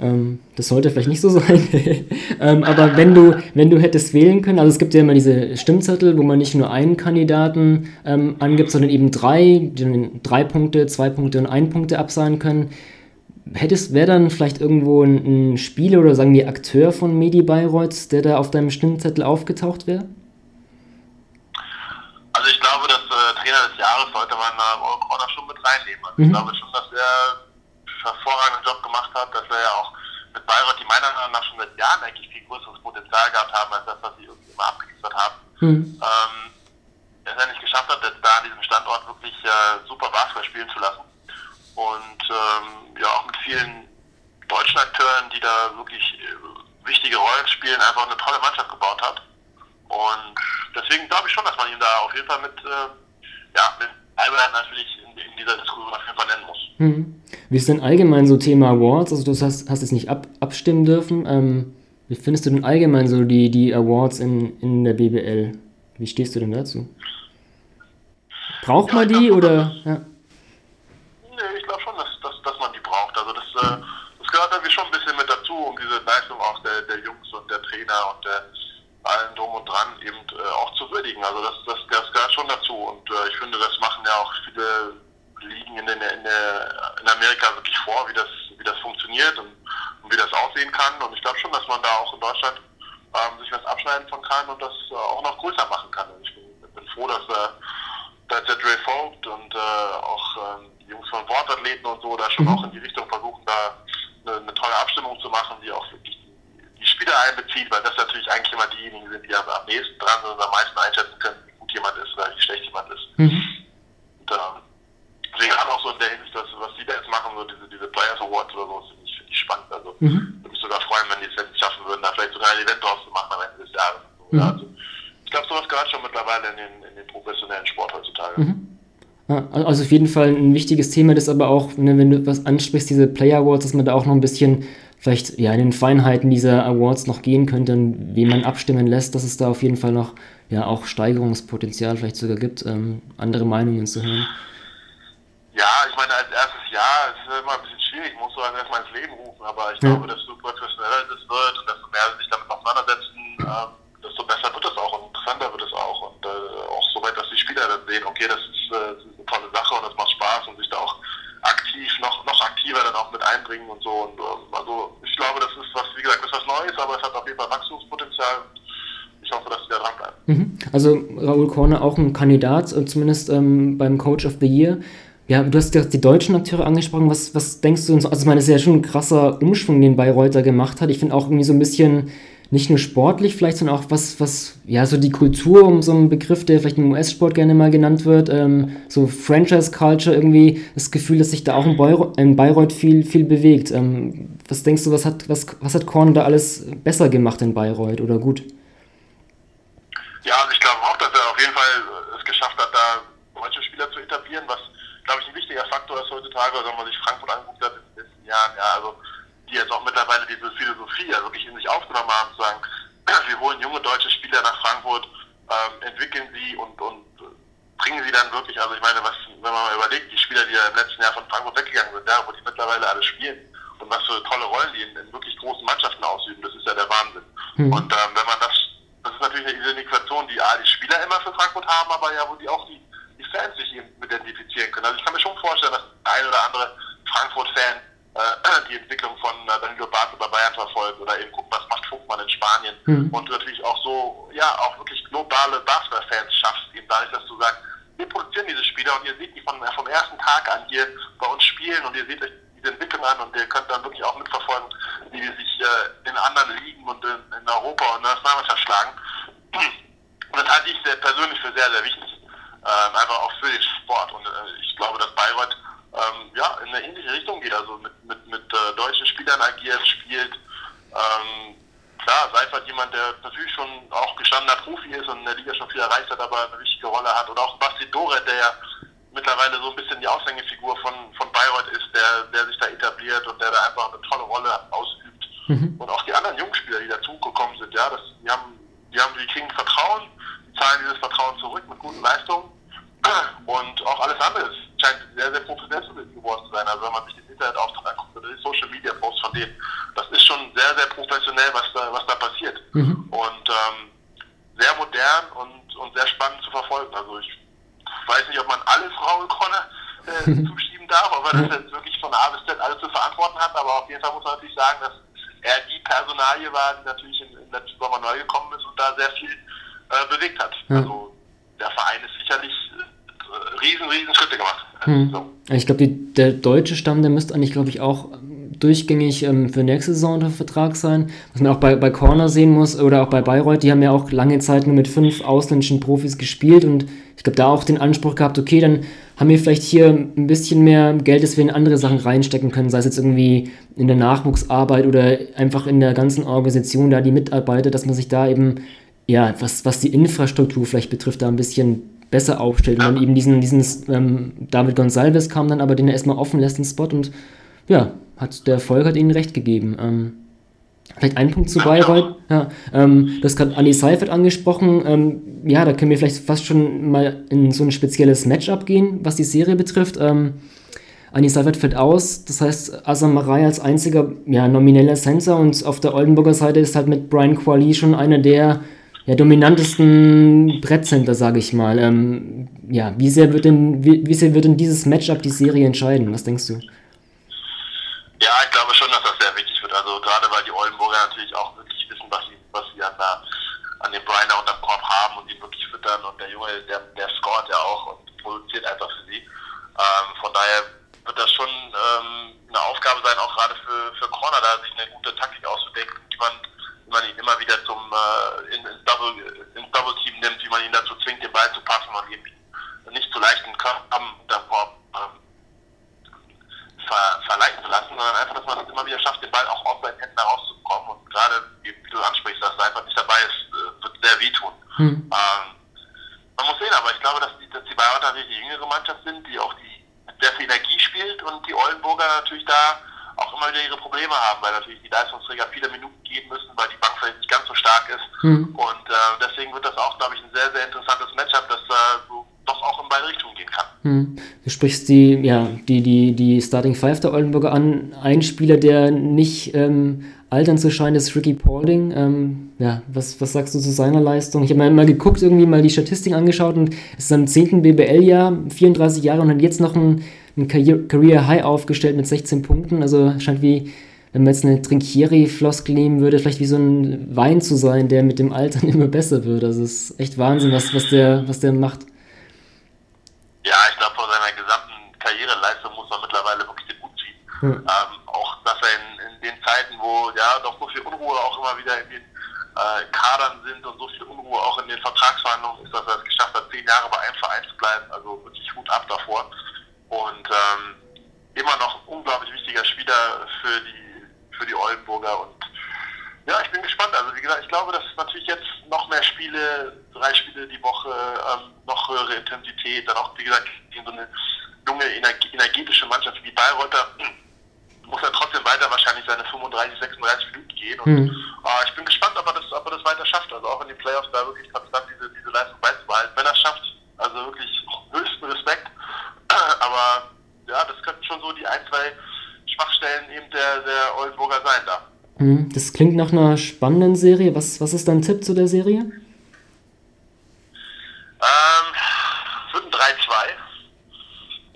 Ähm, das sollte vielleicht nicht so sein. ähm, aber wenn du, wenn du hättest wählen können, also es gibt ja immer diese Stimmzettel, wo man nicht nur einen Kandidaten ähm, angibt, sondern eben drei, die drei Punkte, zwei Punkte und ein Punkte absagen können. Hättest, wäre dann vielleicht irgendwo ein, ein, Spieler oder sagen wir Akteur von Medi Bayreuth, der da auf deinem Stimmzettel aufgetaucht wäre? Also ich glaube, dass äh, Trainer des Jahres sollte man äh, Corner schon mit reinnehmen. Also mhm. Ich glaube schon, dass er hervorragenden Job gemacht hat, dass wir ja auch mit Bayreuth, die meiner Meinung nach schon seit Jahren eigentlich viel größeres Potenzial gehabt haben, als das, was sie irgendwie immer abgeliefert haben. Mhm. Ähm, er es nicht geschafft hat, jetzt da an diesem Standort wirklich äh, super Basketball spielen zu lassen. Und ähm, ja, auch mit vielen deutschen Akteuren, die da wirklich äh, wichtige Rollen spielen, einfach eine tolle Mannschaft gebaut hat. Und deswegen glaube ich schon, dass man ihn da auf jeden Fall mit, äh, ja, mit Albert natürlich in, in, dieser Diskussion auf jeden Fall nennen muss. Mhm. Wie ist denn allgemein so Thema Awards? Also du hast, hast es nicht ab, abstimmen dürfen. Ähm, wie findest du denn allgemein so die, die Awards in, in der BBL? Wie stehst du denn dazu? Braucht ja, man die glaub, oder? Ja. Nee, ich glaube schon, dass, dass, dass man die braucht. Also das, äh, das gehört irgendwie schon ein bisschen mit dazu, um diese Leistung auch der, der Jungs und der Trainer und der allen drum und dran eben äh, auch zu würdigen. Also das, das, das gehört schon dazu. Und äh, ich finde, das machen ja auch viele Ligen in, in, in, in Amerika wirklich vor, wie das, wie das funktioniert und, und wie das aussehen kann. Und ich glaube schon, dass man da auch in Deutschland ähm, sich was abschneiden von kann und das äh, auch noch größer machen kann. Und ich bin, bin froh, dass, äh, dass der Dre Vogt und äh, auch äh, die Jungs von Wortathleten und so da schon mhm. auch in die Richtung versuchen, da eine, eine tolle Abstimmung zu machen, die auch wirklich die Spieler einbezieht, weil das natürlich eigentlich immer diejenigen sind, die am, nächsten dran sind und am meisten einschätzen können, wie gut jemand ist oder wie schlecht jemand ist. Mhm. Und, ähm, haben auch so in der Hinsicht, dass, was die da jetzt machen, so diese, diese Players Awards oder so, finde ich, find ich spannend. Also mhm. würde mich sogar freuen, wenn die es jetzt schaffen würden, da vielleicht sogar ein Event draus zu machen am Ende des Jahres. So, mhm. also, ich glaube, sowas gehört schon mittlerweile in den, in den professionellen Sport heutzutage. Mhm. Also auf jeden Fall ein wichtiges Thema, das aber auch, ne, wenn du was ansprichst, diese Player Awards, dass man da auch noch ein bisschen vielleicht ja in den Feinheiten dieser Awards noch gehen könnte und wie man abstimmen lässt, dass es da auf jeden Fall noch ja auch Steigerungspotenzial vielleicht sogar gibt, ähm, andere Meinungen zu hören. Ja, ich meine, als erstes Jahr ist es immer ein bisschen schwierig, muss so erstmal ins Leben rufen, aber ich ja. glaube, desto professioneller das wird und desto mehr sich damit auseinandersetzen, äh, desto besser wird es auch und interessanter wird es auch und äh, auch so weit, dass die Spieler dann sehen, okay, das ist, äh, das ist eine tolle Sache und das macht Spaß und sich da auch aktiv, noch, noch aktiver dann auch mit einbringen und so. Und ähm, also ich glaube, das ist was, wie gesagt, ist was Neues, aber es hat auf jeden Fall Wachstumspotenzial. Ich hoffe, dass sie da dranbleiben. Mhm. Also Raoul Korne auch ein Kandidat, äh, zumindest ähm, beim Coach of the Year. Ja, du hast die deutschen Akteure angesprochen. Was, was denkst du? Also, ich meine, es ist ja schon ein krasser Umschwung, den Bayreuther gemacht hat. Ich finde auch irgendwie so ein bisschen, nicht nur sportlich vielleicht, sondern auch was, was, ja, so die Kultur, um so einen Begriff, der vielleicht im US-Sport gerne mal genannt wird, ähm, so Franchise-Culture irgendwie, das Gefühl, dass sich da auch in, Bayreuth, in Bayreuth viel, viel bewegt. Ähm, was denkst du, was hat, was, was hat Korn da alles besser gemacht in Bayreuth oder gut? Ja, also ich glaube auch, dass er auf jeden Fall es geschafft hat, da deutsche Spieler zu etablieren, was glaube ich, ein wichtiger Faktor ist heutzutage, wenn man sich Frankfurt anguckt hat in den letzten Jahren, ja, also die jetzt auch mittlerweile diese Philosophie ja wirklich in sich aufgenommen haben, zu sagen, wir holen junge deutsche Spieler nach Frankfurt, ähm, entwickeln sie und, und bringen sie dann wirklich, also ich meine, was, wenn man mal überlegt, die Spieler, die ja im letzten Jahr von Frankfurt weggegangen sind, ja, wo die mittlerweile alle spielen und was für tolle Rollen die in, in wirklich großen Mannschaften ausüben, das ist ja der Wahnsinn. Mhm. Und ähm, wenn man das, das ist natürlich eine Identifikation, die A, die Spieler immer für Frankfurt haben, aber ja, wo die auch die die Fans sich eben identifizieren können. Also ich kann mir schon vorstellen, dass der ein oder andere Frankfurt-Fan äh, die Entwicklung von äh, Danilo Barca bei Bayern verfolgt oder eben guckt, was macht Funkmann in Spanien mhm. und natürlich auch so, ja, auch wirklich globale Basketball-Fans schafft, eben dadurch, dass du sagst, wir produzieren diese Spieler und ihr seht die von, äh, vom ersten Tag an hier bei uns spielen und ihr seht euch diese Entwicklung an und ihr könnt dann wirklich auch mitverfolgen, wie die sich äh, in anderen Ligen und in, in Europa und in der Nationalmannschaft schlagen. Und das halte ich sehr, persönlich für sehr, sehr wichtig ähm, einfach auch für den Sport. Und äh, ich glaube, dass Bayreuth ähm, ja, in eine ähnliche Richtung geht, also mit, mit, mit äh, deutschen Spielern agiert, spielt. Ähm, klar, Seifert jemand, der natürlich schon auch gestandener Profi ist und in der Liga schon viel erreicht hat, aber eine wichtige Rolle hat. Oder auch Basti Dore, der ja mittlerweile so ein bisschen die Aushängefigur von, von Bayreuth ist, der, der sich da etabliert und der da einfach eine tolle Rolle ausübt. Mhm. Und auch die anderen Jungspieler, die dazugekommen sind, ja, das, die haben, die haben, die kriegen Vertrauen, die zahlen dieses Vertrauen zurück mit guten Leistungen. Und auch alles andere scheint sehr, sehr professionell geworden zu sein. Also wenn man sich den Internetauftritt anguckt oder die Social Media Posts von denen, das ist schon sehr, sehr professionell, was da, was da passiert. Mhm. Und ähm, sehr modern und, und sehr spannend zu verfolgen. Also ich weiß nicht, ob man alles Raul Conner äh, zuschieben darf, ob er das jetzt wirklich von A bis Z alles zu verantworten hat, aber auf jeden Fall muss man natürlich sagen, dass er die Personalie war, die natürlich im, im letzten Sommer neu gekommen ist und da sehr viel äh, bewegt hat. Ja. Also der Verein ist sicherlich riesen, riesen Schritte gemacht. Hm. So. Ich glaube, der deutsche Stamm, der müsste eigentlich, glaube ich, auch durchgängig ähm, für nächste Saison unter Vertrag sein. Was man auch bei, bei Corner sehen muss oder auch bei Bayreuth, die haben ja auch lange Zeit nur mit fünf ausländischen Profis gespielt und ich glaube, da auch den Anspruch gehabt, okay, dann haben wir vielleicht hier ein bisschen mehr Geld, das wir in andere Sachen reinstecken können, sei es jetzt irgendwie in der Nachwuchsarbeit oder einfach in der ganzen Organisation da die Mitarbeiter, dass man sich da eben, ja, was, was die Infrastruktur vielleicht betrifft, da ein bisschen besser aufstellt. Und dann eben diesen, diesen ähm, David Gonsalves kam dann aber, den er erstmal offen lässt, den Spot und ja, hat der Erfolg hat ihnen recht gegeben. Ähm, vielleicht ein Punkt zu Bayreuth. Ja, ähm, du hast gerade Ali Seifert angesprochen. Ähm, ja, da können wir vielleicht fast schon mal in so ein spezielles Matchup gehen, was die Serie betrifft. Ähm, Ani Seifert fällt aus, das heißt Asam Marai als einziger ja, nomineller Center und auf der Oldenburger Seite ist halt mit Brian Quali schon einer der ja, dominantesten Brettcenter, sage ich mal. Ähm, ja, wie sehr, wird denn, wie, wie sehr wird denn dieses Matchup die Serie entscheiden? Was denkst du? Ja, ich glaube schon, dass das sehr wichtig wird. Also gerade weil die Oldenburger natürlich auch wirklich wissen, was sie, was sie an, der, an den Briner unterm Korb haben und ihn wirklich füttern und der Junge, der, der scoret ja auch und produziert einfach für sie. Ähm, von daher wird das schon ähm, eine Aufgabe sein, auch gerade für, für Corner, da sich eine gute Taktik auszudenken, wie man, man ihn immer wieder zum äh, in, ins, Double, ins Double Team nimmt, wie man ihn dazu zwingt, den Ball zu passen und eben nicht zu leichten Körpern Korb ähm, ver, verleiten zu lassen, sondern einfach, dass man es immer wieder schafft, den Ball auch aus seinen Händen herauszubekommen. Und gerade, wie du ansprichst, dass er einfach nicht dabei ist, äh, wird sehr wehtun. Hm. Ähm, man muss sehen, aber ich glaube, dass die, dass die Bayern natürlich die jüngere Mannschaft sind, die auch die sehr viel Energie spielt und die Oldenburger natürlich da auch immer wieder ihre Probleme haben, weil natürlich die Leistungsträger viele Minuten geben müssen, weil die Bank vielleicht nicht ganz so stark ist. Hm. Und äh, deswegen wird das auch, glaube ich, ein sehr, sehr interessantes Matchup, das äh, doch auch in beide Richtungen gehen kann. Hm. Du sprichst die, ja, die, die, die Starting Five der Oldenburger an. Ein Spieler, der nicht ähm, altern zu scheint, ist Ricky Paulding. Ähm, ja, was, was sagst du zu seiner Leistung? Ich habe mal, mal geguckt, irgendwie mal die Statistik angeschaut und es ist am 10. BBL-Jahr, 34 Jahre und hat jetzt noch ein, ein Career High aufgestellt mit 16 Punkten. Also scheint wie, wenn man jetzt eine Trinkieri-Floskel nehmen würde, vielleicht wie so ein Wein zu sein, der mit dem Altern immer besser wird. Also es ist echt Wahnsinn, was, was, der, was der macht. Ja, ich glaube, vor seiner gesamten Karriereleistung muss man mittlerweile wirklich den Hut ziehen. Hm. Ähm, auch, dass er in, in, den Zeiten, wo ja doch so viel Unruhe auch immer wieder in den äh, Kadern sind und so viel Unruhe auch in den Vertragsverhandlungen ist, dass er es geschafft hat, zehn Jahre bei einem Verein zu bleiben. Also wirklich Hut ab davor. Und ähm, immer noch unglaublich wichtiger Spieler für die, für die Oldenburger und ja, ich bin gespannt. Also wie gesagt, ich glaube, dass natürlich jetzt noch mehr Spiele, drei Spiele die Woche, ähm, noch höhere Intensität, dann auch, wie gesagt, so eine junge, energetische Mannschaft wie Bayreuther muss er trotzdem weiter wahrscheinlich seine 35, 36 Minuten gehen. Und mhm. äh, ich bin gespannt, ob er, das, ob er das weiter schafft. Also auch in den Playoffs da wirklich konstant diese, diese Leistung beizubehalten. Wenn er es schafft, also wirklich höchsten Respekt. Aber ja, das könnten schon so die ein, zwei Schwachstellen eben der, der Oldenburger sein da. Hm, das klingt nach einer spannenden Serie. Was, was ist dein Tipp zu der Serie? Ähm, wird ein 3-2.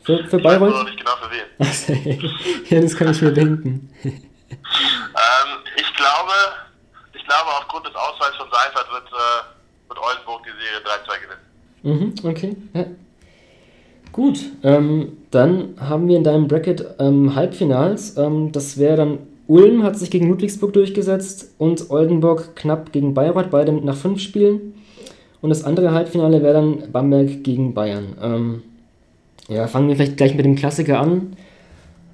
Für, für Bayreuth? Ich weiß noch nicht genau für wen. ja, das kann ich mir denken. ähm, ich glaube, ich glaube, aufgrund des Ausfalls von Seifert wird, äh, wird Oldenburg die Serie 3-2 gewinnen. Mhm, okay. Ja. Gut, ähm, dann haben wir in deinem Bracket ähm, Halbfinals. Ähm, das wäre dann Ulm hat sich gegen Ludwigsburg durchgesetzt und Oldenburg knapp gegen Bayreuth, beide nach fünf Spielen. Und das andere Halbfinale wäre dann Bamberg gegen Bayern. Ähm, ja, fangen wir vielleicht gleich mit dem Klassiker an.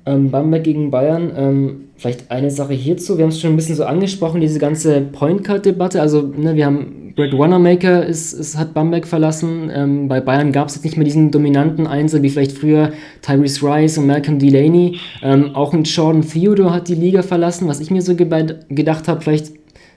Ähm, Bamberg gegen Bayern. Ähm, vielleicht eine Sache hierzu. Wir haben es schon ein bisschen so angesprochen, diese ganze Point Card-Debatte. Also, ne, wir haben Brad Wanamaker ist, ist, hat Bamberg verlassen. Ähm, bei Bayern gab es jetzt nicht mehr diesen dominanten Einser wie vielleicht früher Tyrese Rice und Malcolm Delaney. Ähm, auch ein Jordan Theodore hat die Liga verlassen. Was ich mir so ge gedacht habe, vielleicht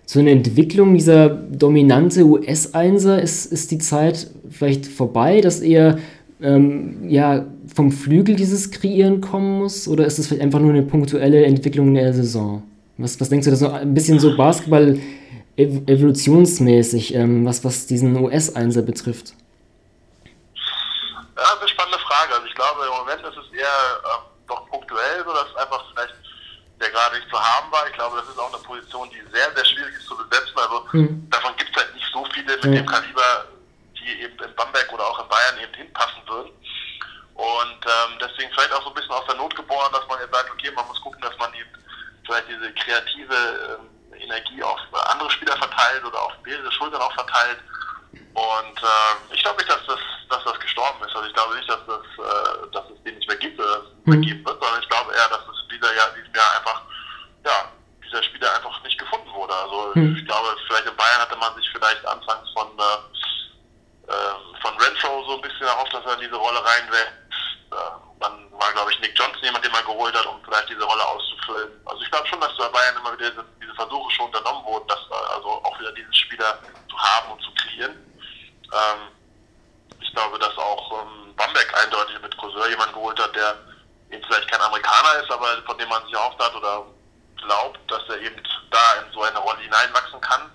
so eine Entwicklung dieser dominante US-Einser, ist, ist die Zeit vielleicht vorbei, dass eher ähm, ja, vom Flügel dieses Kreieren kommen muss? Oder ist es vielleicht einfach nur eine punktuelle Entwicklung der Saison? Was, was denkst du, das so ein bisschen so Basketball evolutionsmäßig, ähm, was, was diesen US-Einser betrifft? Ja, das ist eine spannende Frage. Also ich glaube, im Moment ist es eher ähm, doch punktuell, so dass einfach vielleicht der gerade nicht zu haben war. Ich glaube, das ist auch eine Position, die sehr, sehr schwierig ist zu besetzen. Also mhm. davon gibt es halt nicht so viele mit mhm. dem Kaliber, die eben in Bamberg oder auch in Bayern eben hinpassen würden. Und ähm, deswegen vielleicht auch so ein bisschen aus der Not geboren, dass man jetzt sagt, okay, man muss gucken, dass man eben vielleicht diese kreative ähm, Energie auf andere Spieler verteilt oder auf mehrere Schultern auch verteilt. Und äh, ich glaube nicht, dass das, dass das gestorben ist. Also ich glaube nicht, dass, das, äh, dass es den nicht mehr gibt oder dass es mhm. geben wird, sondern ich glaube eher, dass es dieser Jahr, diesem Jahr einfach, ja, dieser Spieler einfach nicht gefunden wurde. Also mhm. ich glaube, vielleicht in Bayern hatte man sich vielleicht anfangs von, äh, äh von Renfro so ein bisschen erhofft, dass er in diese Rolle reinwächst. Äh, dann war, glaube ich, Nick Johnson jemand, den man geholt hat, um vielleicht diese Rolle auszufüllen. Also ich glaube schon, dass bei Bayern immer wieder diese, Versuche schon unternommen wurden, dass also auch wieder diesen Spieler zu haben und zu kreieren. Ähm, ich glaube, dass auch ähm, Bamberg eindeutig mit Cousin jemanden geholt hat, der eben vielleicht kein Amerikaner ist, aber von dem man sich erhofft hat oder glaubt, dass er eben da in so eine Rolle hineinwachsen kann.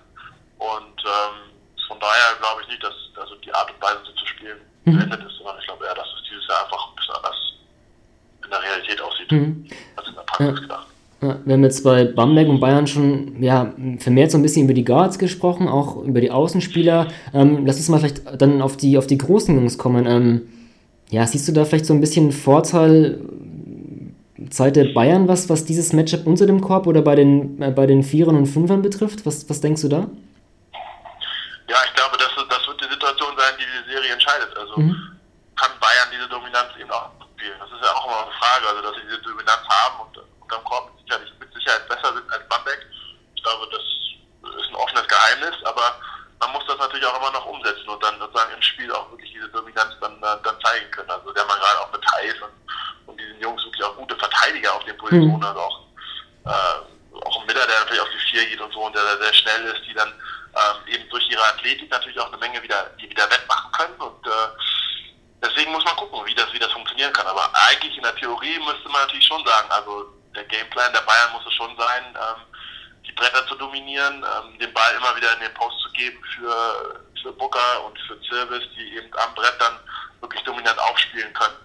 Und ähm, von daher glaube ich nicht, dass also die Art und Weise, so zu spielen, mhm. beendet ist, sondern ich glaube eher, dass es dieses Jahr einfach ein bisschen anders in der Realität aussieht, mhm. als in der Praxis ja. gedacht. wir haben jetzt bei Bamberg und Bayern schon ja, vermehrt so ein bisschen über die Guards gesprochen, auch über die Außenspieler. Ähm, lass uns mal vielleicht dann auf die, auf die großen Jungs kommen. Ähm, ja, siehst du da vielleicht so ein bisschen Vorteil Zeit der Bayern, was, was dieses Matchup unter dem Korb oder bei den, äh, bei den Vierern und Fünfern betrifft? Was, was denkst du da? Ja, ich glaube, das, das wird die Situation sein, die die Serie entscheidet. Also mhm. kann Bayern diese Dominanz eben auch spielen? Das ist ja auch immer eine Frage, also dass sie diese Dominanz haben und unterm Korb sicherlich, mit Sicherheit besser sind als Bamberg. Ich glaube, das ist ein offenes Geheimnis, aber man muss das natürlich auch immer noch umsetzen und dann sozusagen im Spiel auch wirklich diese Dominanz dann, dann zeigen können. Also der man gerade auch mit Thais und, und diesen Jungs wirklich auch gute Verteidiger auf den Positionen, mhm. also auch, äh, auch ein Miller, der natürlich auf die Vier geht und so und der, der sehr schnell ist, die dann ähm, eben durch ihre Athletik natürlich auch eine Menge wieder, die wieder wettmachen können und äh, deswegen muss man gucken, wie das, wie das funktionieren kann. Aber eigentlich in der Theorie müsste man natürlich schon sagen, also der Gameplan der Bayern muss es schon sein, ähm, die Bretter zu dominieren, ähm, den Ball immer wieder in den Post zu geben für, für Booker und für Service, die eben am Brett dann wirklich dominant aufspielen können.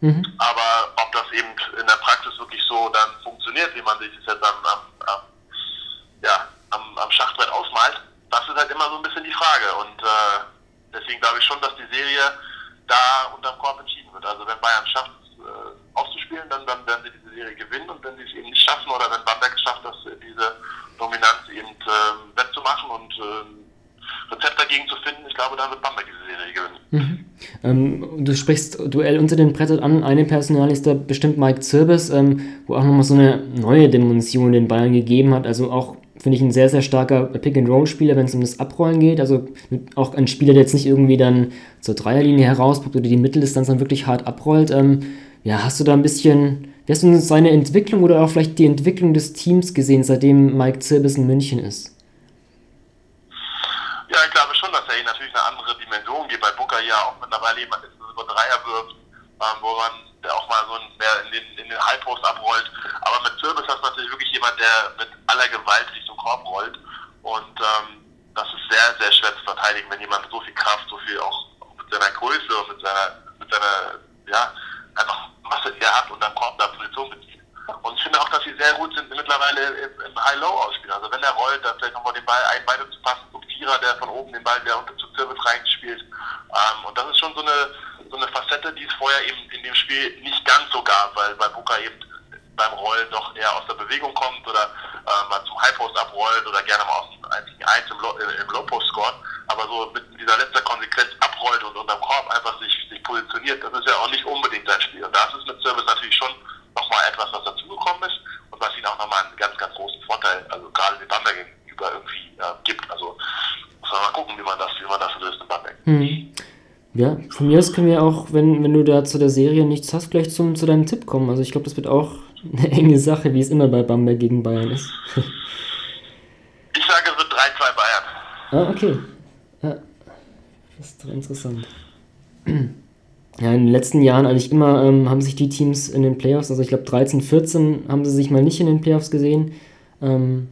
Mhm. Aber ob das eben in der Praxis wirklich so dann funktioniert, wie man sich das jetzt am, am, am ja, am, am Schachbrett ausmalt, das ist halt immer so ein bisschen die Frage. Und äh, deswegen glaube ich schon, dass die Serie da unterm Korb entschieden wird. Also wenn Bayern schafft, äh, aufzuspielen, dann, dann werden sie diese Serie gewinnen. Und wenn sie es eben nicht schaffen oder wenn Bamberg schafft, dass diese Dominanz eben äh, wettzumachen und äh, Rezept dagegen zu finden, ich glaube, dann wird Bamberg diese Serie gewinnen. Mhm. Ähm, du sprichst Duell unter den Brettern an. Eine Personal ist da bestimmt Mike Zirbes, ähm, wo auch nochmal so eine neue Dimension den Bayern gegeben hat. Also auch, finde ich, ein sehr, sehr starker Pick-and-Roll-Spieler, wenn es um das Abrollen geht. Also auch ein Spieler, der jetzt nicht irgendwie dann zur Dreierlinie herauspackt oder die Mitteldistanz dann wirklich hart abrollt. Ähm, ja, hast du da ein bisschen, wie hast du seine Entwicklung oder auch vielleicht die Entwicklung des Teams gesehen, seitdem Mike Zirbis in München ist? Ja, ich glaube schon, dass er ihn natürlich eine andere Dimension gibt. Bei Booker ja auch mittlerweile jemand ist, der über Dreier wirft, ähm, wo man der auch mal so ein, mehr in den, in den Halbpost abrollt. Aber mit Zirbis hast du natürlich wirklich jemand, der mit aller Gewalt Richtung Korb rollt. Und ähm, das ist sehr, sehr schwer zu verteidigen, wenn jemand so viel Kraft, so viel auch, auch mit seiner Größe und mit seiner, mit seiner, ja, einfach Masse, die er hat und dann Korb da Position bezieht. Und ich finde auch, dass sie sehr gut sind mittlerweile im, im High-Low-Ausspiel. Also wenn er rollt, dann vielleicht nochmal den Ball ein, beide zu passen, zum Vierer, der von oben den Ball wieder unter zu Zirbis reinspielt. Ähm, und das ist schon so eine, so eine Facette, die es vorher eben in dem Spiel nicht ganz so gab, weil bei Booker eben beim Rollen doch eher aus der Bewegung kommt oder äh, mal zum High-Post abrollt oder gerne mal aus dem 1 gegen 1 im, Low, äh, im Low-Post scoret. Aber so mit dieser letzter Konsequenz abrollt und unterm Korb einfach sich, sich positioniert, das ist ja auch nicht unbedingt sein Spiel. Und das ist mit Service natürlich schon nochmal etwas, was dazugekommen ist und was ihnen auch nochmal einen ganz, ganz großen Vorteil, also gerade den Bamberg gegenüber irgendwie äh, gibt. Also muss man mal gucken, das, wie man das löst in Bamberg. Hm. Ja, von mir aus können wir auch, wenn, wenn du da zu der Serie nichts hast, gleich zum, zu deinem Tipp kommen. Also ich glaube, das wird auch eine enge Sache, wie es immer bei Bamberg gegen Bayern ist. ich sage, es wird 3-2 Bayern. Ah, okay. Ja, das ist doch interessant. Ja, in den letzten Jahren eigentlich immer ähm, haben sich die Teams in den Playoffs, also ich glaube 13, 14 haben sie sich mal nicht in den Playoffs gesehen, ähm,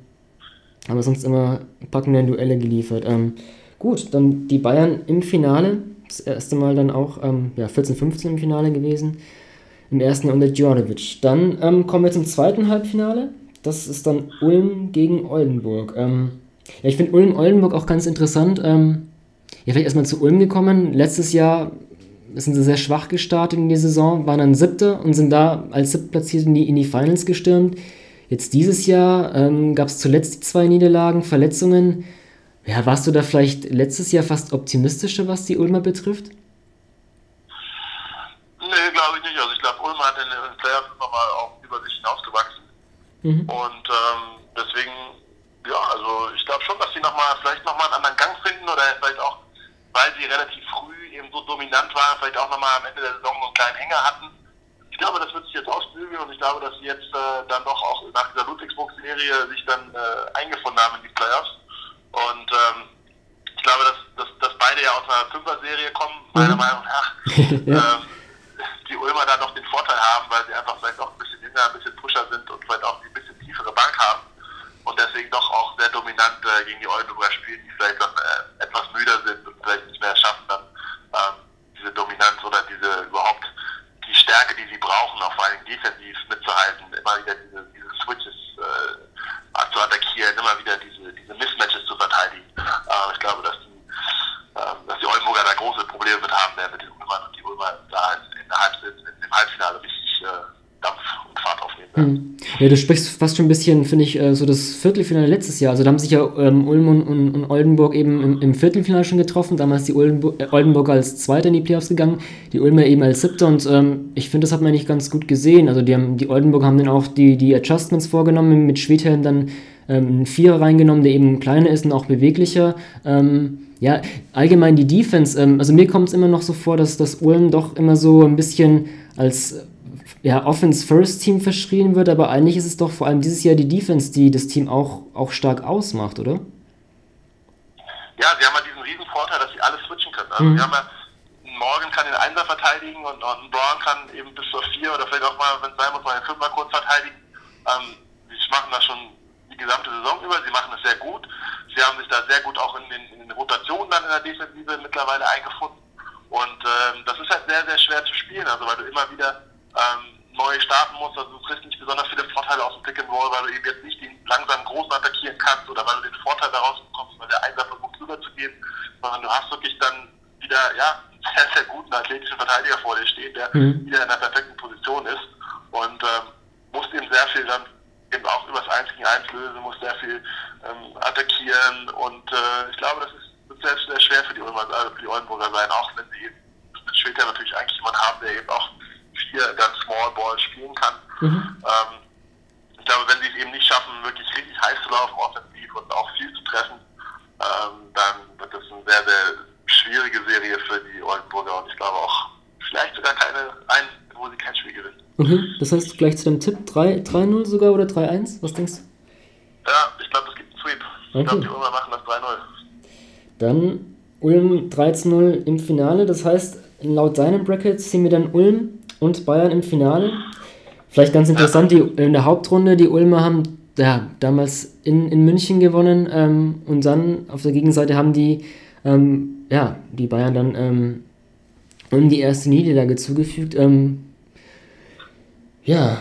aber sonst immer packende Duelle geliefert. Ähm, gut, dann die Bayern im Finale, das erste Mal dann auch ähm, ja, 14, 15 im Finale gewesen, im ersten Jahr unter Djordjevic. Dann ähm, kommen wir zum zweiten Halbfinale, das ist dann Ulm gegen Oldenburg. Ähm, ja, ich finde Ulm-Oldenburg auch ganz interessant. Ja, vielleicht erstmal zu Ulm gekommen. Letztes Jahr sind sie sehr schwach gestartet in die Saison, waren dann Siebte und sind da als Siebtplatziert in die, in die Finals gestürmt. Jetzt dieses Jahr ähm, gab es zuletzt die zwei Niederlagen, Verletzungen. Ja, warst du da vielleicht letztes Jahr fast optimistischer, was die Ulmer betrifft? Nee, glaube ich nicht. Also ich glaube, Ulmer hat in den Playoffs immer mal auch über sich hinausgewachsen. Mhm. Und ähm, deswegen, ja, also ich glaube schon, dass sie noch mal, vielleicht nochmal einen anderen Gang finden oder vielleicht auch, weil sie relativ früh eben so dominant waren, vielleicht auch nochmal am Ende der Saison so einen kleinen Hänger hatten. Ich glaube, das wird sich jetzt ausbügeln und ich glaube, dass sie jetzt äh, dann doch auch nach dieser Ludwigsburg-Serie sich dann äh, eingefunden haben in die Playoffs. Und ähm, ich glaube, dass, dass, dass beide ja aus einer Fünfer-Serie kommen, meiner mhm. Meinung nach. ähm, die Ulmer da noch den Vorteil haben, weil sie einfach vielleicht auch ein bisschen jünger, ein bisschen frischer sind und vielleicht auch ein bisschen tiefere Bank haben und deswegen doch auch sehr dominant äh, gegen die Oldenburger spielen, die vielleicht dann äh, etwas müder sind und vielleicht nicht mehr schaffen, dann ähm, diese Dominanz oder diese überhaupt die Stärke, die sie brauchen, auch vor allem defensiv mitzuhalten, immer wieder diese, diese Switches äh, zu attackieren, immer wieder diese, diese Mismatches zu verteidigen. Äh, ich glaube, dass die, äh, dass die Oldenburger da große Probleme mit haben werden mit den Ulmern und die Ulmer da in, in, der Halb in, dem Halbfinale richtig äh, Dampf und Fahrt aufnehmen werden. Mhm. Ja, du sprichst fast schon ein bisschen, finde ich, äh, so das Viertelfinale letztes Jahr. Also da haben sich ja ähm, Ulm und, und, Oldenburg eben im, im, Viertelfinale schon getroffen. Damals die Oldenburg, äh, Oldenburger als Zweiter in die Playoffs gegangen, die Ulmer eben als Siebter. Und ähm, ich finde, das hat man nicht ganz gut gesehen. Also die, haben, die Oldenburger haben dann auch die, die Adjustments vorgenommen, mit Schwedhelm dann ähm, einen Vierer reingenommen, der eben kleiner ist und auch beweglicher. Ähm, ja, allgemein die Defense. Ähm, also mir kommt es immer noch so vor, dass das Ulm doch immer so ein bisschen als ja, Offense-First-Team verschrien wird, aber eigentlich ist es doch vor allem dieses Jahr die Defense, die das Team auch, auch stark ausmacht, oder? Ja, sie haben ja diesen riesen Vorteil, dass sie alles switchen können. Also mhm. sie haben ja, Morgan kann den Einser verteidigen und, und Brown kann eben bis zur vier oder vielleicht auch mal, wenn es sein muss, mal den Fünfer kurz verteidigen. Ähm, sie machen das schon die gesamte Saison über, sie machen es sehr gut. Sie haben sich da sehr gut auch in den, in den Rotationen dann in der Defensive mittlerweile eingefunden. Und ähm, das ist halt sehr, sehr schwer zu spielen, also weil du immer wieder ähm, neu starten musst. Also du kriegst nicht besonders viele Vorteile aus dem Pick and Roll, weil du eben jetzt nicht den langsam Großen attackieren kannst oder weil du den Vorteil daraus bekommst, weil der Einsatz versucht rüberzugeben, sondern du hast wirklich dann wieder ja, einen sehr, sehr guten athletischen Verteidiger vor dir stehen, der mhm. wieder in der perfekten Position ist und ähm, musst eben sehr viel dann eben auch übers 1 gegen 1 lösen, musst sehr viel ähm, attackieren und äh, ich glaube, das ist, wird sehr, sehr schwer für die, Ulmer, also für die Oldenburger sein, auch wenn sie eben später natürlich eigentlich jemanden haben, der eben auch vier ganz Small Ball spielen kann. Mhm. Ähm, ich glaube, wenn sie es eben nicht schaffen, wirklich richtig heiß zu laufen, offensiv und auch viel zu treffen, ähm, dann wird das eine sehr, sehr schwierige Serie für die Oldenburger und ich glaube auch vielleicht sogar keine, ein, wo sie kein Spiel gewinnen. Mhm. Das heißt, gleich zu deinem Tipp 3-0 sogar oder 3-1? Was denkst du? Ja, ich glaube, es gibt einen Sweep. Okay. Ich glaube, die Ulmer machen das 3-0. Dann Ulm 13-0 im Finale. Das heißt, laut deinem Bracket sehen wir dann Ulm und Bayern im Finale. Vielleicht ganz interessant, die, in der Hauptrunde, die Ulmer haben ja, damals in, in München gewonnen ähm, und dann auf der Gegenseite haben die, ähm, ja, die Bayern dann ähm, um die erste Niederlage zugefügt. Ähm, ja,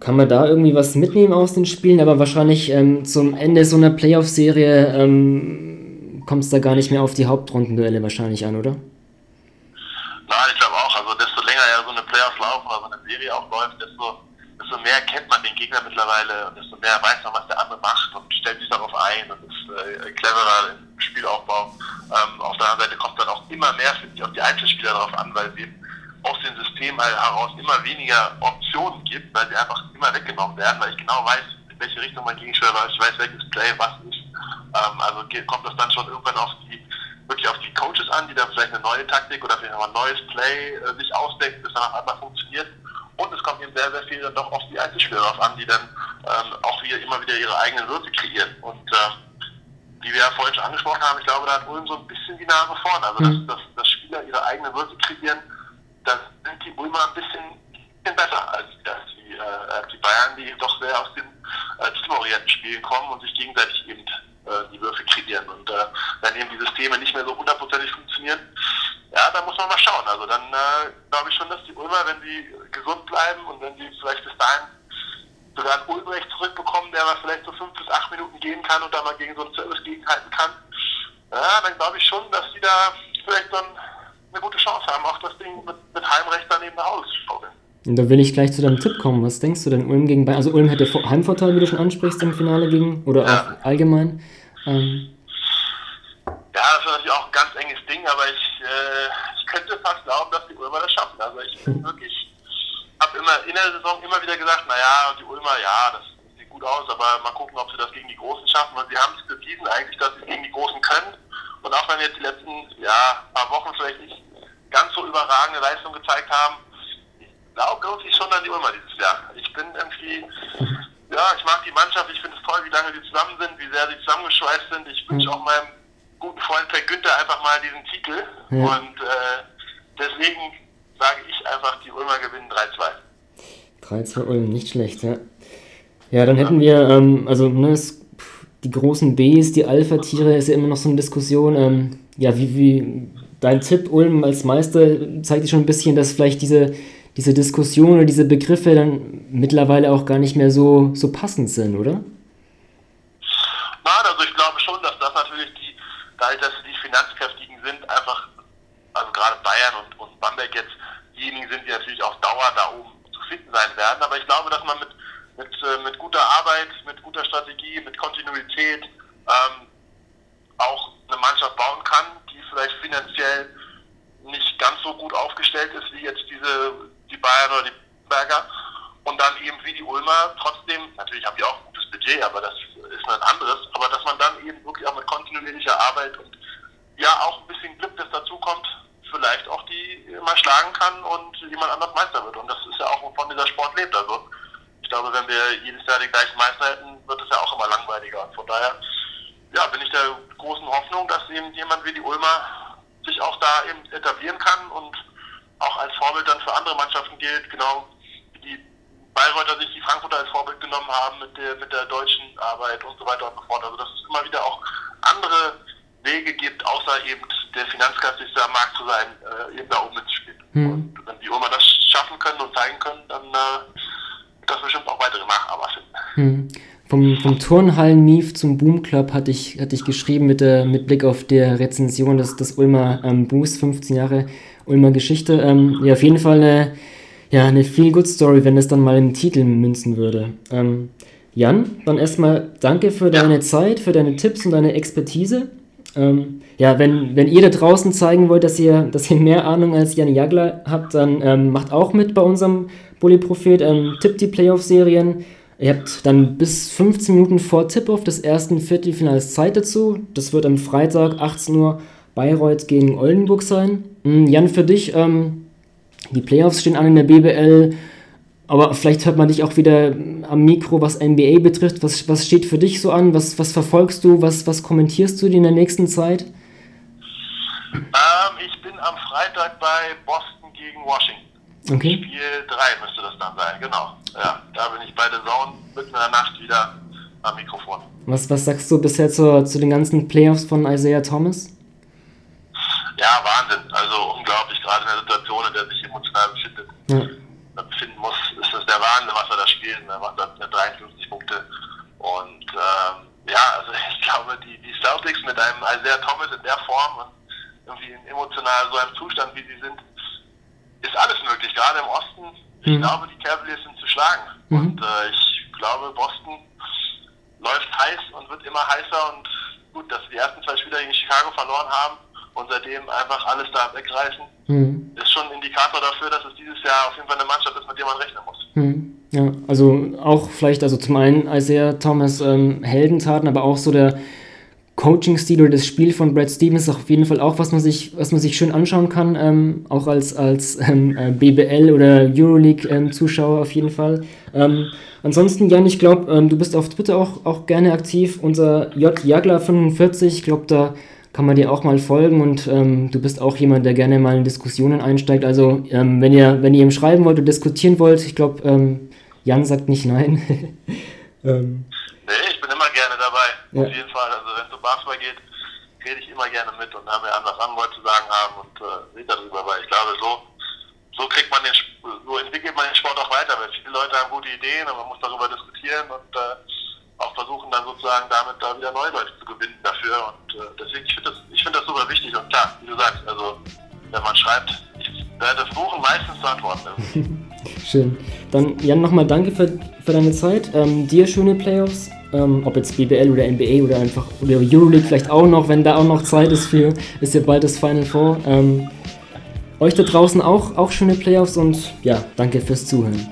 kann man da irgendwie was mitnehmen aus den Spielen, aber wahrscheinlich ähm, zum Ende so einer Playoff-Serie ähm, kommt es da gar nicht mehr auf die Hauptrundenduelle wahrscheinlich an, oder? Nein, ich glaube auch. Also desto länger ja so eine Playoffs laufen oder so eine Serie auch läuft, desto, desto mehr kennt man den Gegner mittlerweile und desto mehr weiß man, was der andere macht und stellt sich darauf ein und ist äh, cleverer im Spielaufbau. Ähm, auf der anderen Seite kommt dann auch immer mehr, finde ich, auf die Einzelspieler darauf an, weil sie aus dem System halt heraus immer weniger Optionen gibt, weil sie einfach immer weggenommen werden, weil ich genau weiß, in welche Richtung mein Gegenspieler läuft, ich weiß, welches Play was ist. Ähm, also geht, kommt das dann schon irgendwann auf die wirklich an, die dann vielleicht eine neue Taktik oder vielleicht noch ein neues Play äh, sich ausdenkt, das dann auf einmal funktioniert. Eben sehr, sehr viel dann doch auf die Einzelspieler drauf an, die dann ähm, auch wieder immer wieder ihre eigenen Würfe kreieren. Und äh, wie wir ja vorhin schon angesprochen haben, ich glaube, da hat Ulm so ein bisschen die Nase vorne. Also, mhm. dass, dass, dass Spieler ihre eigenen Würfe kreieren, dann sind die Ulmer ein bisschen, bisschen besser als, als, die, äh, die Bayern, die doch sehr aus den äh, teamorientierten Spielen kommen und sich gegenseitig eben die Würfe kreieren. Und äh, wenn eben die Systeme nicht mehr so hundertprozentig funktionieren, ja, da muss man mal schauen. Also dann äh, glaube ich schon, dass die Ulmer, wenn sie gesund bleiben und wenn sie vielleicht bis dahin sogar einen Ulbrecht zurückbekommen, der mal vielleicht so fünf bis acht Minuten gehen kann und da mal gegen so einen Service gegenhalten kann, ja, dann glaube ich schon, dass die da vielleicht dann eine gute Chance haben, auch das Ding mit, mit Heimrecht daneben nach Hause zu schaukeln. Und da will ich gleich zu deinem Tipp kommen. Was denkst du denn, Ulm gegen Bayern? Also Ulm hätte Heimvorteil, wie du schon ansprichst, im Finale gegen, oder ja. auch allgemein. Ähm. Ja, das ist natürlich auch ein ganz enges Ding, aber ich, äh, ich könnte fast glauben, dass die Ulmer das schaffen. Also ich bin wirklich, habe immer in der Saison immer wieder gesagt, naja, die Ulmer, ja, das sieht gut aus, aber mal gucken, ob sie das gegen die Großen schaffen. Und sie haben es bewiesen eigentlich, dass sie es gegen die Großen können. Und auch wenn wir jetzt die letzten ja, paar Wochen vielleicht nicht ganz so überragende Leistung gezeigt haben, glaube irgendwie schon an die Ulmer dieses Jahr. Ich bin irgendwie, ja, ich mag die Mannschaft, ich finde es toll, wie lange sie zusammen sind, wie sehr sie zusammengeschweißt sind. Ich wünsche mhm. auch meinem guten Freund Per Günther einfach mal diesen Titel. Ja. Und äh, deswegen sage ich einfach, die Ulmer gewinnen 3-2. 3-2 Ulm, nicht schlecht, ja. Ja, dann hätten wir, ähm, also ne, es, die großen Bs, die Alpha-Tiere, ist ja immer noch so eine Diskussion. Ähm, ja, wie, wie dein Tipp, Ulm als Meister, zeigt dir schon ein bisschen, dass vielleicht diese diese Diskussion oder diese Begriffe dann mittlerweile auch gar nicht mehr so, so passend sind, oder? Nein, also ich glaube schon, dass das natürlich die, dadurch, dass die Finanzkräftigen sind, einfach, also gerade Bayern und, und Bamberg jetzt diejenigen sind, die natürlich auf Dauer da oben zu finden sein werden. Aber ich glaube, dass man mit, mit, äh, mit guter Arbeit, mit guter Strategie, mit Kontinuität ähm, auch eine Mannschaft bauen kann, die vielleicht finanziell nicht ganz so gut aufgestellt ist wie jetzt diese die Bayern oder die Berger. Und dann eben wie die Ulmer trotzdem, natürlich haben die auch ein gutes Budget, aber das ist ein anderes, aber dass man dann eben wirklich auch mit kontinuierlicher Arbeit und ja auch ein bisschen Glück, das dazu kommt, vielleicht auch die immer schlagen kann und jemand anders Meister wird. Und das ist ja auch, wovon dieser Sport lebt. Also ich glaube, wenn wir jedes Jahr den gleichen Meister hätten, wird es ja auch immer langweiliger. Und von daher ja, bin ich der großen Hoffnung, dass eben jemand wie die Ulmer sich auch da eben etablieren kann und auch als Vorbild dann für andere Mannschaften gilt, genau wie die Bayreuther sich die Frankfurter als Vorbild genommen haben mit der, mit der deutschen Arbeit und so weiter und so fort. Also dass es immer wieder auch andere Wege gibt, außer eben der finanzkräftigste am Markt zu sein, äh, eben da oben mitzuspielen. Hm. Und wenn die Ulmer das schaffen können und zeigen können, dann äh, wird das bestimmt auch weitere Nachahmer finden. Hm. Vom, vom Turnhallen-Mief zum Boom Club hatte ich, hatte ich geschrieben mit, der, mit Blick auf der Rezension des, des Ulmer ähm, Boost, 15 Jahre Ulmer Geschichte. Ähm, ja, auf jeden Fall eine, ja, eine Feel-Good-Story, wenn es dann mal im Titel münzen würde. Ähm, Jan, dann erstmal danke für deine ja. Zeit, für deine Tipps und deine Expertise. Ähm, ja, wenn, wenn ihr da draußen zeigen wollt, dass ihr, dass ihr mehr Ahnung als Jan Jagler habt, dann ähm, macht auch mit bei unserem Bully-Prophet. Ähm, tippt die Playoff-Serien. Ihr habt dann bis 15 Minuten vor Tip-Off des ersten Viertelfinals Zeit dazu. Das wird am Freitag 18 Uhr Bayreuth gegen Oldenburg sein. Hm, Jan, für dich, ähm, die Playoffs stehen an in der BBL, aber vielleicht hört man dich auch wieder am Mikro, was NBA betrifft. Was, was steht für dich so an? Was, was verfolgst du? Was, was kommentierst du in der nächsten Zeit? Ähm, ich bin am Freitag bei Boston gegen Washington. Okay. Spiel 3 müsste das dann sein, genau. Ja, da bin ich bei der Zone mitten in der Nacht wieder am Mikrofon. Was, was sagst du bisher zu, zu den ganzen Playoffs von Isaiah Thomas? ja, Wahnsinn. Also unglaublich, gerade in der Situation, in der sich emotional befindet, ja. befinden muss, der Wahnsinn, was er da spielt. Er macht da 53 Punkte. Und ähm, ja, also ich glaube, die, die Celtics mit einem Isaiah Thomas in der Form und irgendwie in emotional so einem Zustand, wie sie sind, ist alles möglich, gerade im Osten. Ich mhm. glaube, die Cavaliers sind zu schlagen. Mhm. Und äh, ich glaube, Boston läuft heiß und wird immer heißer. Und gut, dass sie die ersten zwei Spieler gegen Chicago verloren haben, und seitdem einfach alles da wegreißen, mhm. ist schon ein Indikator dafür, dass es dieses Jahr auf jeden Fall eine Mannschaft ist, mit der man rechnen muss. Mhm. Ja, also auch vielleicht, also zum einen Isaiah Thomas ähm, Heldentaten, aber auch so der Coaching-Stil oder das Spiel von Brad Stevens ist auf jeden Fall auch, was man sich, was man sich schön anschauen kann, ähm, auch als, als ähm, äh, BBL oder Euroleague-Zuschauer ähm, auf jeden Fall. Ähm, ansonsten, Jan, ich glaube, ähm, du bist auf Twitter auch, auch gerne aktiv. Unser J. Jagler45, ich glaube, da kann man dir auch mal folgen und ähm, du bist auch jemand, der gerne mal in Diskussionen einsteigt. Also, wenn, ihr, wenn ihr ihm schreiben wollt oder diskutieren wollt, ich glaube, Jan sagt nicht nein. nee, ich bin immer gerne dabei, ja. auf jeden Fall. Also, wenn es um Basketball geht, rede ich immer gerne mit und haben wir an, was andere zu sagen haben und äh, rede darüber, weil ich glaube, so, so kriegt man den, so entwickelt man den Sport auch weiter, weil viele Leute haben gute Ideen und man muss darüber diskutieren und äh, auch versuchen dann sozusagen damit da wieder neue Leute zu gewinnen dafür und äh, deswegen, ich finde das, ich finde das super wichtig und klar, wie du sagst, also wenn man schreibt, ich werde versuchen meistens zu antworten. Schön. Dann Jan, nochmal danke für, für deine Zeit. Ähm, dir schöne Playoffs, ähm, ob jetzt BBL oder NBA oder einfach oder Euroleague vielleicht auch noch, wenn da auch noch Zeit ist für, ist ja bald das Final Four. Ähm, euch da draußen auch, auch schöne Playoffs und ja, danke fürs Zuhören.